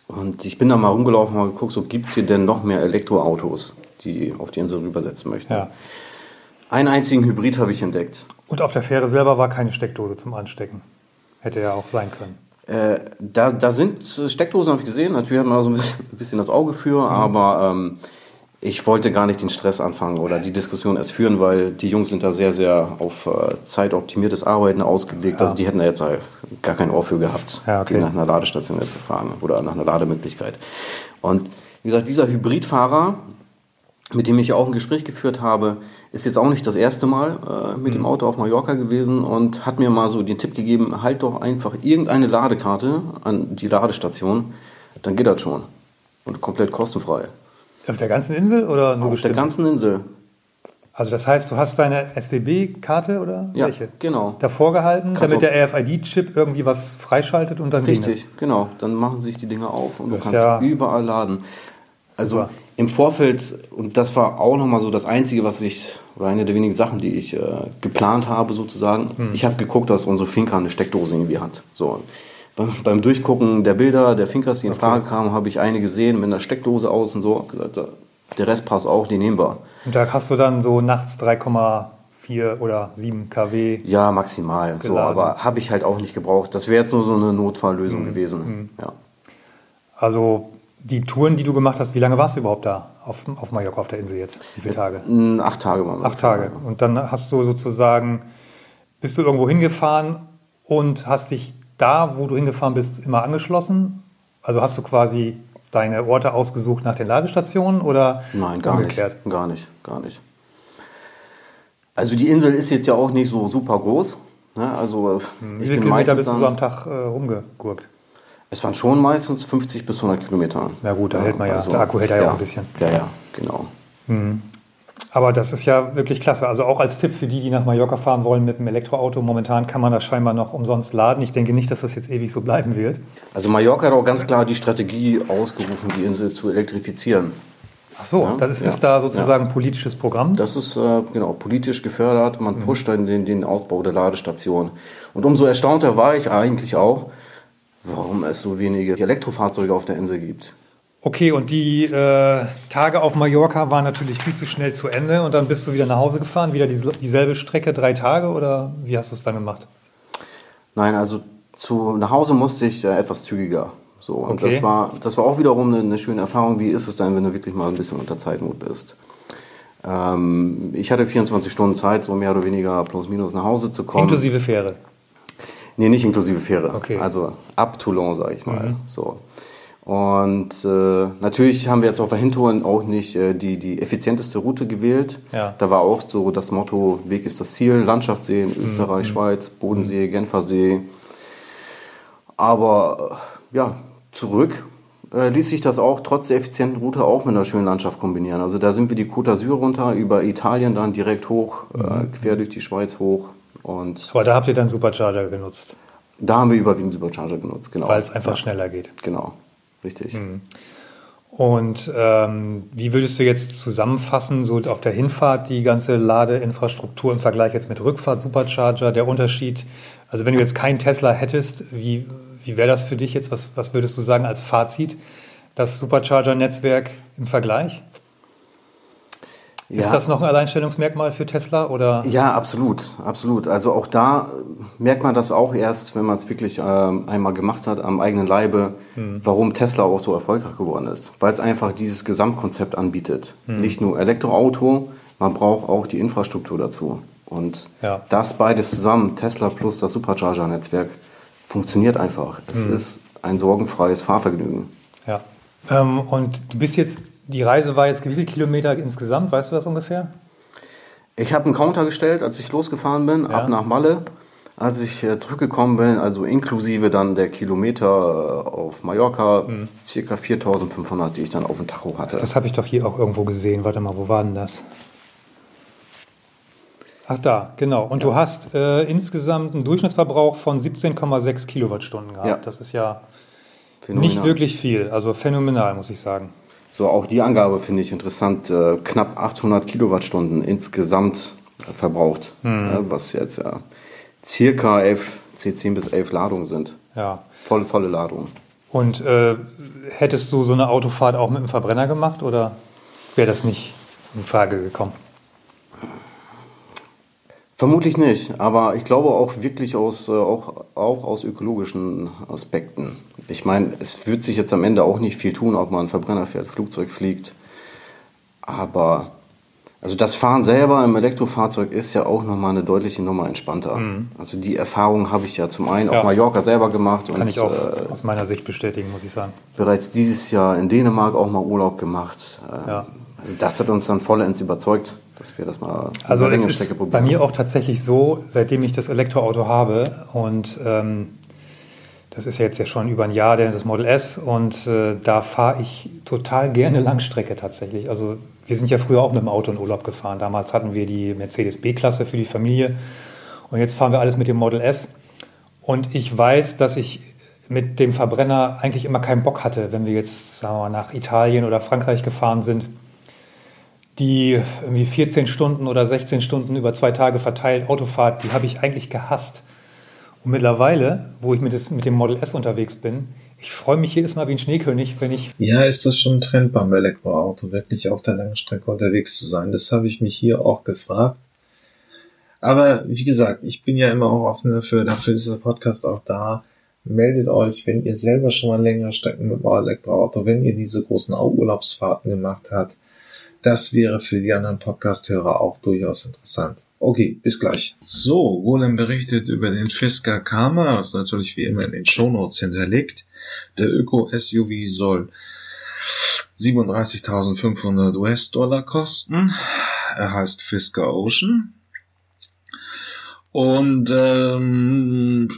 Und ich bin da mal rumgelaufen und geguckt, so gibt es hier denn noch mehr Elektroautos, die auf die Insel rübersetzen möchten. Ja. Einen einzigen Hybrid habe ich entdeckt. Und auf der Fähre selber war keine Steckdose zum Anstecken. Hätte ja auch sein können. Äh, da, da sind Steckdosen, habe ich gesehen. Natürlich hat man da so ein bisschen, ein bisschen das Auge für, aber ähm, ich wollte gar nicht den Stress anfangen oder die Diskussion erst führen, weil die Jungs sind da sehr, sehr auf äh, zeitoptimiertes Arbeiten ausgelegt. Also die hätten da jetzt halt gar kein Ohr für gehabt, Ja, okay. die nach einer Ladestation zu fragen oder nach einer Lademöglichkeit. Und wie gesagt, dieser Hybridfahrer, mit dem ich ja auch ein Gespräch geführt habe, ist jetzt auch nicht das erste Mal äh, mit dem Auto auf Mallorca gewesen und hat mir mal so den Tipp gegeben, halt doch einfach irgendeine Ladekarte an die Ladestation, dann geht das schon. Und komplett kostenfrei. Auf der ganzen Insel oder nur Auf der bestimmt? ganzen Insel. Also das heißt, du hast deine SWB-Karte oder Ja, welche? genau. Davor gehalten, Kannst damit der RFID-Chip irgendwie was freischaltet und dann Richtig, genau. Dann machen sich die Dinge auf und du Das ist kannst ja überall laden. Also super. im Vorfeld, und das war auch nochmal so das Einzige, was ich, oder eine der wenigen Sachen, die ich äh, geplant habe sozusagen. Hm. Ich habe geguckt, dass unsere Finca eine Steckdose irgendwie hat. So. Beim, beim Durchgucken der Bilder, der Fincas, die in Frage kamen, habe ich eine gesehen mit einer Steckdose außen so. Hab gesagt, der Rest passt auch, die nehmen wir. Und da hast du dann so nachts 3,4 oder 7 kW. Ja, maximal. So, aber habe ich halt auch nicht gebraucht. Das wäre jetzt nur so eine Notfalllösung Hm. gewesen. Ja. Also die Touren, die du gemacht hast, wie lange warst du überhaupt da auf, auf Mallorca, auf der Insel jetzt? Wie viele Tage? Acht Tage waren wir. Acht Tage. Und dann hast du sozusagen, bist du irgendwo hingefahren und hast dich da, wo du hingefahren bist, immer angeschlossen? Also hast du quasi deine Orte ausgesucht nach den Ladestationen oder Nein, gar umgekehrt? nicht. Gar nicht, gar nicht. Also die Insel ist jetzt ja auch nicht so super groß. Ne? Also Wie ich viele bin Kilometer bist du so am Tag äh, rumgegurkt? Es waren schon meistens 50 bis 100 Kilometer. Na gut, da hält man ja- der Akku hält ja auch ein bisschen. Ja, ja, genau. Aber das ist ja wirklich klasse. Also auch als Tipp für die, die nach Mallorca fahren wollen mit einem Elektroauto. Momentan kann man das scheinbar noch umsonst laden. Ich denke nicht, dass das jetzt ewig so bleiben wird. Also Mallorca hat auch ganz klar die Strategie ausgerufen, die Insel zu elektrifizieren. Ach so, Ja, das ist, ja, ist da sozusagen politisches Programm. Das ist äh, genau politisch gefördert. Man pusht dann den, den Ausbau der Ladestation. Und umso erstaunter war ich eigentlich auch, warum es so wenige Elektrofahrzeuge auf der Insel gibt. Okay, und die äh, Tage auf Mallorca waren natürlich viel zu schnell zu Ende und dann bist du wieder nach Hause gefahren, wieder diese, dieselbe Strecke, drei Tage oder wie hast du es dann gemacht? Nein, also zu, nach Hause musste ich äh, etwas zügiger. So, und Okay. das, war, das war auch wiederum eine, eine schöne Erfahrung. Wie ist es dann, wenn du wirklich mal ein bisschen unter Zeitnot bist? Ähm, ich hatte 24 Stunden Zeit, so mehr oder weniger plus minus nach Hause zu kommen. Inklusive Fähre. Nee, nicht inklusive Fähre. Okay. Mhm. Also ab Toulon, sage ich mal. So. Und äh, natürlich haben wir jetzt auf der Hintour auch nicht äh, die, die effizienteste Route gewählt. Ja. Da war auch so das Motto, Weg ist das Ziel, Landschaft sehen, Mhm. Österreich, Schweiz, Bodensee, Genfersee. Aber äh, ja, zurück äh, ließ sich das auch trotz der effizienten Route auch mit einer schönen Landschaft kombinieren. Also da sind wir die Côte d'Azur runter, über Italien dann direkt hoch, Mhm. äh, quer durch die Schweiz hoch. Und Aber da habt ihr dann Supercharger genutzt, da haben wir überwiegend Supercharger genutzt, genau. weil es einfach ja, schneller geht. Genau, richtig. Und ähm, wie würdest du jetzt zusammenfassen, so auf der Hinfahrt die ganze Ladeinfrastruktur im Vergleich jetzt mit Rückfahrt, Supercharger, der Unterschied? Also wenn du jetzt keinen Tesla hättest, wie, wie wäre das für dich jetzt? Was, was würdest du sagen als Fazit? Das Supercharger-Netzwerk im Vergleich? Ja. Ist das noch ein Alleinstellungsmerkmal für Tesla oder? Ja, absolut, absolut. Also auch da merkt man das auch erst, wenn man es wirklich ähm, einmal gemacht hat am eigenen Leibe, hm. warum Tesla auch so erfolgreich geworden ist, weil es einfach dieses Gesamtkonzept anbietet. Hm. Nicht nur Elektroauto, man braucht auch die Infrastruktur dazu. Und ja. das beides zusammen, Tesla plus das Supercharger-Netzwerk, funktioniert einfach. Es hm. ist ein sorgenfreies Fahrvergnügen. Ja. Ähm, und du bist jetzt die Reise war jetzt wie viele Kilometer insgesamt? Weißt du das ungefähr? Ich habe einen Counter gestellt, als ich losgefahren bin, ja. ab nach Malle. Als ich äh, zurückgekommen bin, also inklusive dann der Kilometer äh, auf Mallorca, mhm. circa 4500, die ich dann auf dem Tacho hatte. Das habe ich doch hier auch irgendwo gesehen. Warte mal, wo war denn das? Ach da, genau. Und ja. du hast äh, insgesamt einen Durchschnittsverbrauch von 17,6 Kilowattstunden gehabt. Ja. Das ist ja phänomenal. nicht wirklich viel. Also phänomenal, muss ich sagen. So, auch die Angabe finde ich interessant. Äh, knapp 800 Kilowattstunden insgesamt äh, verbraucht, hm. äh, was jetzt ja circa 11, C10 bis 11 Ladungen sind. Ja. Volle, volle Ladung. Und äh, hättest du so eine Autofahrt auch mit einem Verbrenner gemacht oder wäre das nicht in Frage gekommen? Vermutlich nicht, aber ich glaube auch wirklich aus, äh, auch, auch aus ökologischen Aspekten. Ich meine, es wird sich jetzt am Ende auch nicht viel tun, ob man Verbrenner fährt, Flugzeug fliegt. Aber also das Fahren selber im Elektrofahrzeug ist ja auch nochmal eine deutliche Nummer entspannter. Mhm. Also die Erfahrung habe ich ja zum einen ja. auf Mallorca selber gemacht. Kann und, ich auch äh, aus meiner Sicht bestätigen, muss ich sagen. Bereits dieses Jahr in Dänemark auch mal Urlaub gemacht. Äh, ja. Also das hat uns dann vollends überzeugt dass wir das mal also es ist probieren. Bei mir auch tatsächlich so, seitdem ich das Elektroauto habe und ähm, das ist jetzt ja schon über ein Jahr das Model S und äh, da fahre ich total gerne Langstrecke tatsächlich. Also wir sind ja früher auch mit dem Auto in Urlaub gefahren. Damals hatten wir die Mercedes B-Klasse für die Familie und jetzt fahren wir alles mit dem Model S. Und ich weiß, dass ich mit dem Verbrenner eigentlich immer keinen Bock hatte, wenn wir jetzt sagen wir mal, nach Italien oder Frankreich gefahren sind die irgendwie 14 Stunden oder 16 Stunden über zwei Tage verteilt Autofahrt, die habe ich eigentlich gehasst. Und mittlerweile, wo ich mit, das, mit dem Model S unterwegs bin, ich freue mich jedes Mal wie ein Schneekönig, wenn ich. Ja, ist das schon ein Trend beim Elektroauto, wirklich auf der langen Strecke unterwegs zu sein? Das habe ich mich hier auch gefragt. Aber wie gesagt, ich bin ja immer auch offen dafür, dafür ist der Podcast auch da. Meldet euch, wenn ihr selber schon mal längere Strecken mit eurem Elektroauto, wenn ihr diese großen Urlaubsfahrten gemacht habt, das wäre für die anderen Podcast-Hörer auch durchaus interessant. Okay, bis gleich. So, Golem berichtet über den Fisker Karma, was natürlich wie immer in den Shownotes hinterlegt. Der Öko-SUV soll 37.500 US-Dollar kosten. Er heißt Fisker Ocean. Und ähm,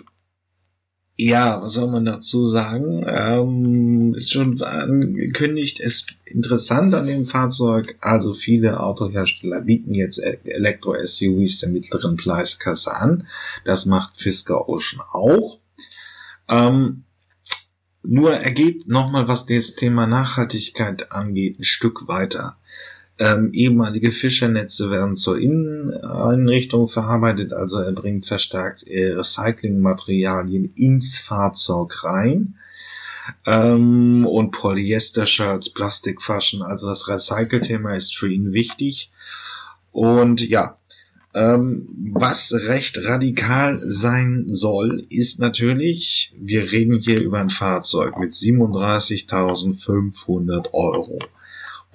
ja, was soll man dazu sagen? Ähm, ist schon angekündigt, ist interessant an dem Fahrzeug. Also viele Autohersteller bieten jetzt Elektro-SUVs der mittleren Preisklasse an. Das macht Fisker Ocean auch. Ähm, nur er geht nochmal, was das Thema Nachhaltigkeit angeht, ein Stück weiter. Ähm, ehemalige Fischernetze werden zur Inneneinrichtung verarbeitet, also er bringt verstärkt äh, Recyclingmaterialien ins Fahrzeug rein. Ähm, und Polyester-Shirts, Plastikfaschen, also das Recycle-Thema ist für ihn wichtig. Und ja, ähm, was recht radikal sein soll, ist natürlich, wir reden hier über ein Fahrzeug mit 37.500 Euro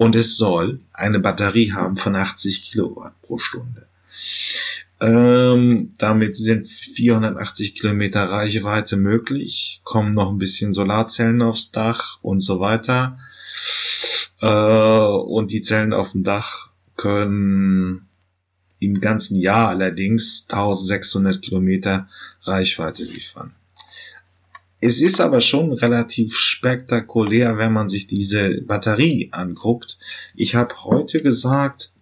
und es soll eine Batterie haben von 80 Kilowatt pro Stunde. Ähm, damit sind 480 Kilometer Reichweite möglich, kommen noch ein bisschen Solarzellen aufs Dach und so weiter. Äh, und die Zellen auf dem Dach können im ganzen Jahr allerdings 1600 Kilometer Reichweite liefern. Es ist aber schon relativ spektakulär, wenn man sich diese Batterie anguckt. Ich habe heute gesagt,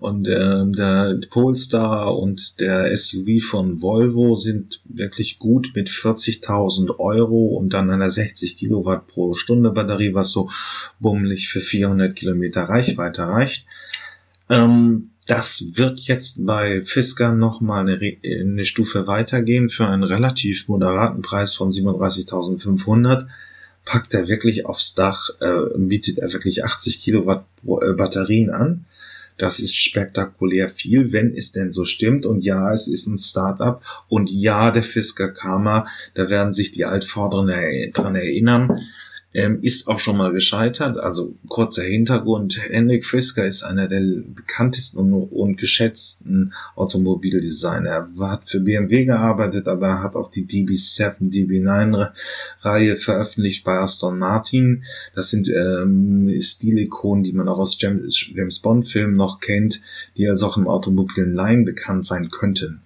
Und äh, der Polestar und der SUV von Volvo sind wirklich gut mit 40.000 Euro und dann einer 60 Kilowatt pro Stunde Batterie, was so bummelig für 400 Kilometer Reichweite reicht. Ähm, das wird jetzt bei Fisker nochmal eine, eine Stufe weitergehen für einen relativ moderaten Preis von 37.500 packt er wirklich aufs Dach, äh, bietet er wirklich 80 Kilowatt äh, Batterien an. Das ist spektakulär viel, wenn es denn so stimmt. Und ja, es ist ein Startup. Und ja, der Fisker Karma, da werden sich die Altvorderen dran erinnern ähm, ist auch schon mal gescheitert. Also kurzer Hintergrund, Henrik Fisker ist einer der bekanntesten und, und geschätzten Automobildesigner. Er hat für BMW gearbeitet, aber er hat auch die DB7, DB9 Reihe veröffentlicht bei Aston Martin. Das sind ähm, Stilikonen, die man auch aus James, James Bond Filmen noch kennt, die also auch im automobilen Laien bekannt sein könnten.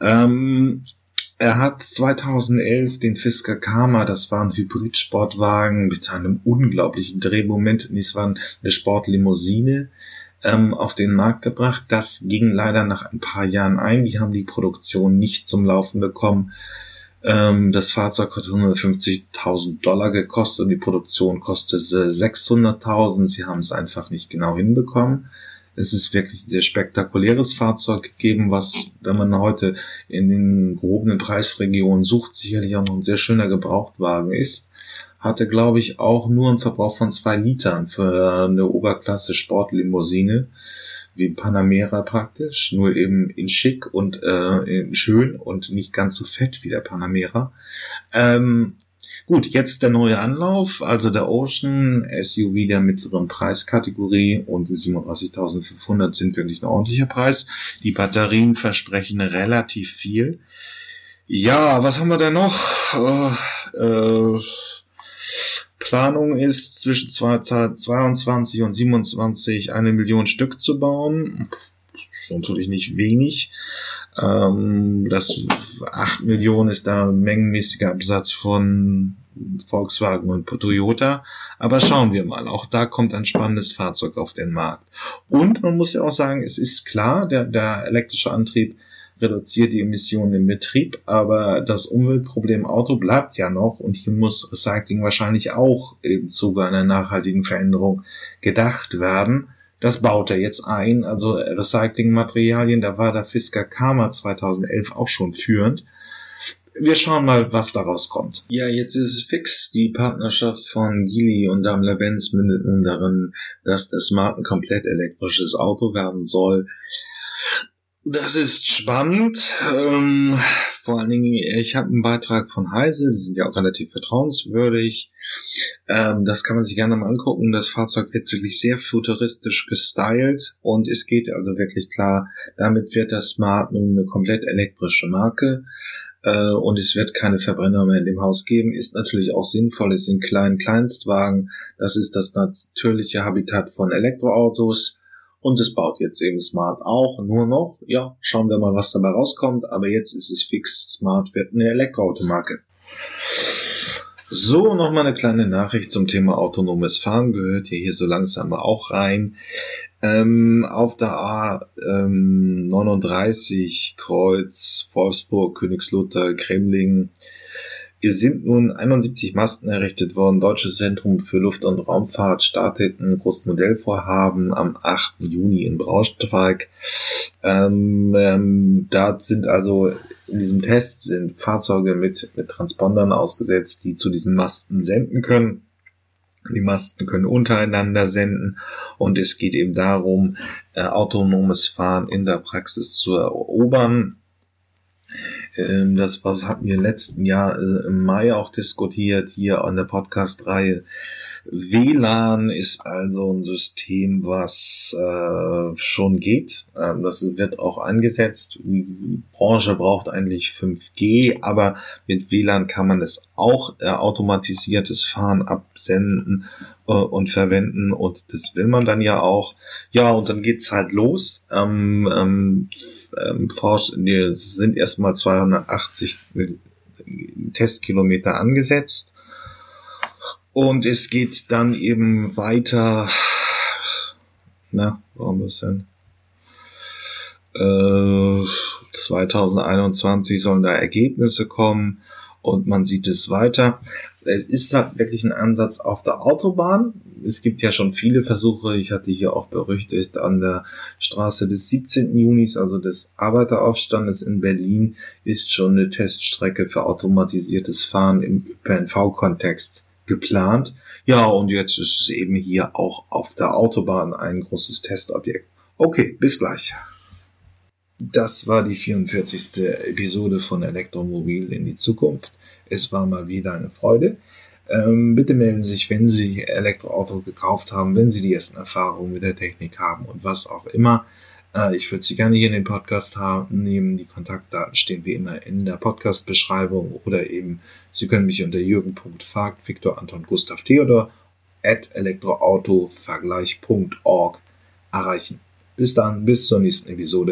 Ähm, er hat 2011 den Fisker Karma, das war ein Hybrid-Sportwagen mit einem unglaublichen Drehmoment, es war eine Sportlimousine, ähm, auf den Markt gebracht. Das ging leider nach ein paar Jahren ein. Die haben die Produktion nicht zum Laufen bekommen. Ähm, das Fahrzeug hat 150.000 Dollar gekostet und die Produktion kostete 600.000. Sie haben es einfach nicht genau hinbekommen. Es ist wirklich ein sehr spektakuläres Fahrzeug gegeben, was, wenn man heute in den gehobenen Preisregionen sucht, sicherlich auch noch ein sehr schöner Gebrauchtwagen ist. Hatte, glaube ich, auch nur einen Verbrauch von zwei Litern für eine Oberklasse Sportlimousine wie Panamera praktisch, nur eben in schick und äh, in schön und nicht ganz so fett wie der Panamera. Ähm, Gut, jetzt der neue Anlauf, also der Ocean SUV der mittleren Preiskategorie und 37.500 sind wirklich ein ordentlicher Preis. Die Batterien versprechen relativ viel. Ja, was haben wir denn noch? Äh, äh, Planung ist zwischen 22 und 27 eine Million Stück zu bauen. Ist natürlich nicht wenig. Ähm, das 8 Millionen ist da mengenmäßiger Absatz von Volkswagen und Toyota. Aber schauen wir mal, auch da kommt ein spannendes Fahrzeug auf den Markt. Und man muss ja auch sagen, es ist klar, der, der elektrische Antrieb reduziert die Emissionen im Betrieb, aber das Umweltproblem Auto bleibt ja noch und hier muss Recycling wahrscheinlich auch im Zuge einer nachhaltigen Veränderung gedacht werden. Das baut er jetzt ein, also Recyclingmaterialien, da war der Fisker Karma 2011 auch schon führend wir schauen mal, was daraus kommt. Ja, jetzt ist es fix. Die Partnerschaft von Geely und Daimler-Benz mündet nun darin, dass das Smart ein komplett elektrisches Auto werden soll. Das ist spannend. Ähm, vor allen Dingen, ich habe einen Beitrag von Heise, die sind ja auch relativ vertrauenswürdig. Ähm, das kann man sich gerne mal angucken. Das Fahrzeug wird wirklich sehr futuristisch gestylt und es geht also wirklich klar, damit wird das Smart nun eine komplett elektrische Marke äh, und es wird keine Verbrenner mehr in dem Haus geben, ist natürlich auch sinnvoll, es sind kleinen Kleinstwagen, das ist das natürliche Habitat von Elektroautos und es baut jetzt eben Smart auch, nur noch, ja, schauen wir mal, was dabei rauskommt, aber jetzt ist es fix, Smart wird eine Elektroautomarke. So, nochmal eine kleine Nachricht zum Thema autonomes Fahren. Gehört hier, hier so langsam auch rein. Ähm, auf der A39 ähm, Kreuz Wolfsburg, Königslutter, Kremling sind nun 71 Masten errichtet worden. Deutsches Zentrum für Luft- und Raumfahrt startet ein großes Modellvorhaben am 8. Juni in Braunschweig. Ähm, ähm, da sind also in diesem Test sind Fahrzeuge mit, mit Transpondern ausgesetzt, die zu diesen Masten senden können. Die Masten können untereinander senden und es geht eben darum, äh, autonomes Fahren in der Praxis zu erobern. Ähm, das was hatten wir im letzten Jahr äh, im Mai auch diskutiert hier an der Podcast-Reihe WLAN ist also ein System, was äh, schon geht. Ähm, das wird auch eingesetzt. Die Branche braucht eigentlich 5G, aber mit WLAN kann man es auch äh, automatisiertes Fahren absenden äh, und verwenden und das will man dann ja auch. Ja, und dann geht's halt los. Ähm, ähm, ähm, sind erstmal 280 Testkilometer angesetzt und es geht dann eben weiter. Na, warum ist denn? Äh, 2021 sollen da Ergebnisse kommen und man sieht es weiter. Es ist halt wirklich ein Ansatz auf der Autobahn. Es gibt ja schon viele Versuche. Ich hatte hier auch berichtet an der Straße des 17. Junis, also des Arbeiteraufstandes in Berlin, ist schon eine Teststrecke für automatisiertes Fahren im ÖPNV-Kontext geplant. Ja, und jetzt ist es eben hier auch auf der Autobahn ein großes Testobjekt. Okay, bis gleich. Das war die 44. Episode von Elektromobil in die Zukunft. Es war mal wieder eine Freude. Ähm, bitte melden Sie sich, wenn Sie Elektroauto gekauft haben, wenn Sie die ersten Erfahrungen mit der Technik haben und was auch immer. Äh, ich würde Sie gerne hier in den Podcast nehmen. Die Kontaktdaten stehen wie immer in der Podcast-Beschreibung oder eben Sie können mich unter jürgen.fagt, Viktor Anton Gustav Theodor at elektroautovergleich.org erreichen. Bis dann, bis zur nächsten Episode.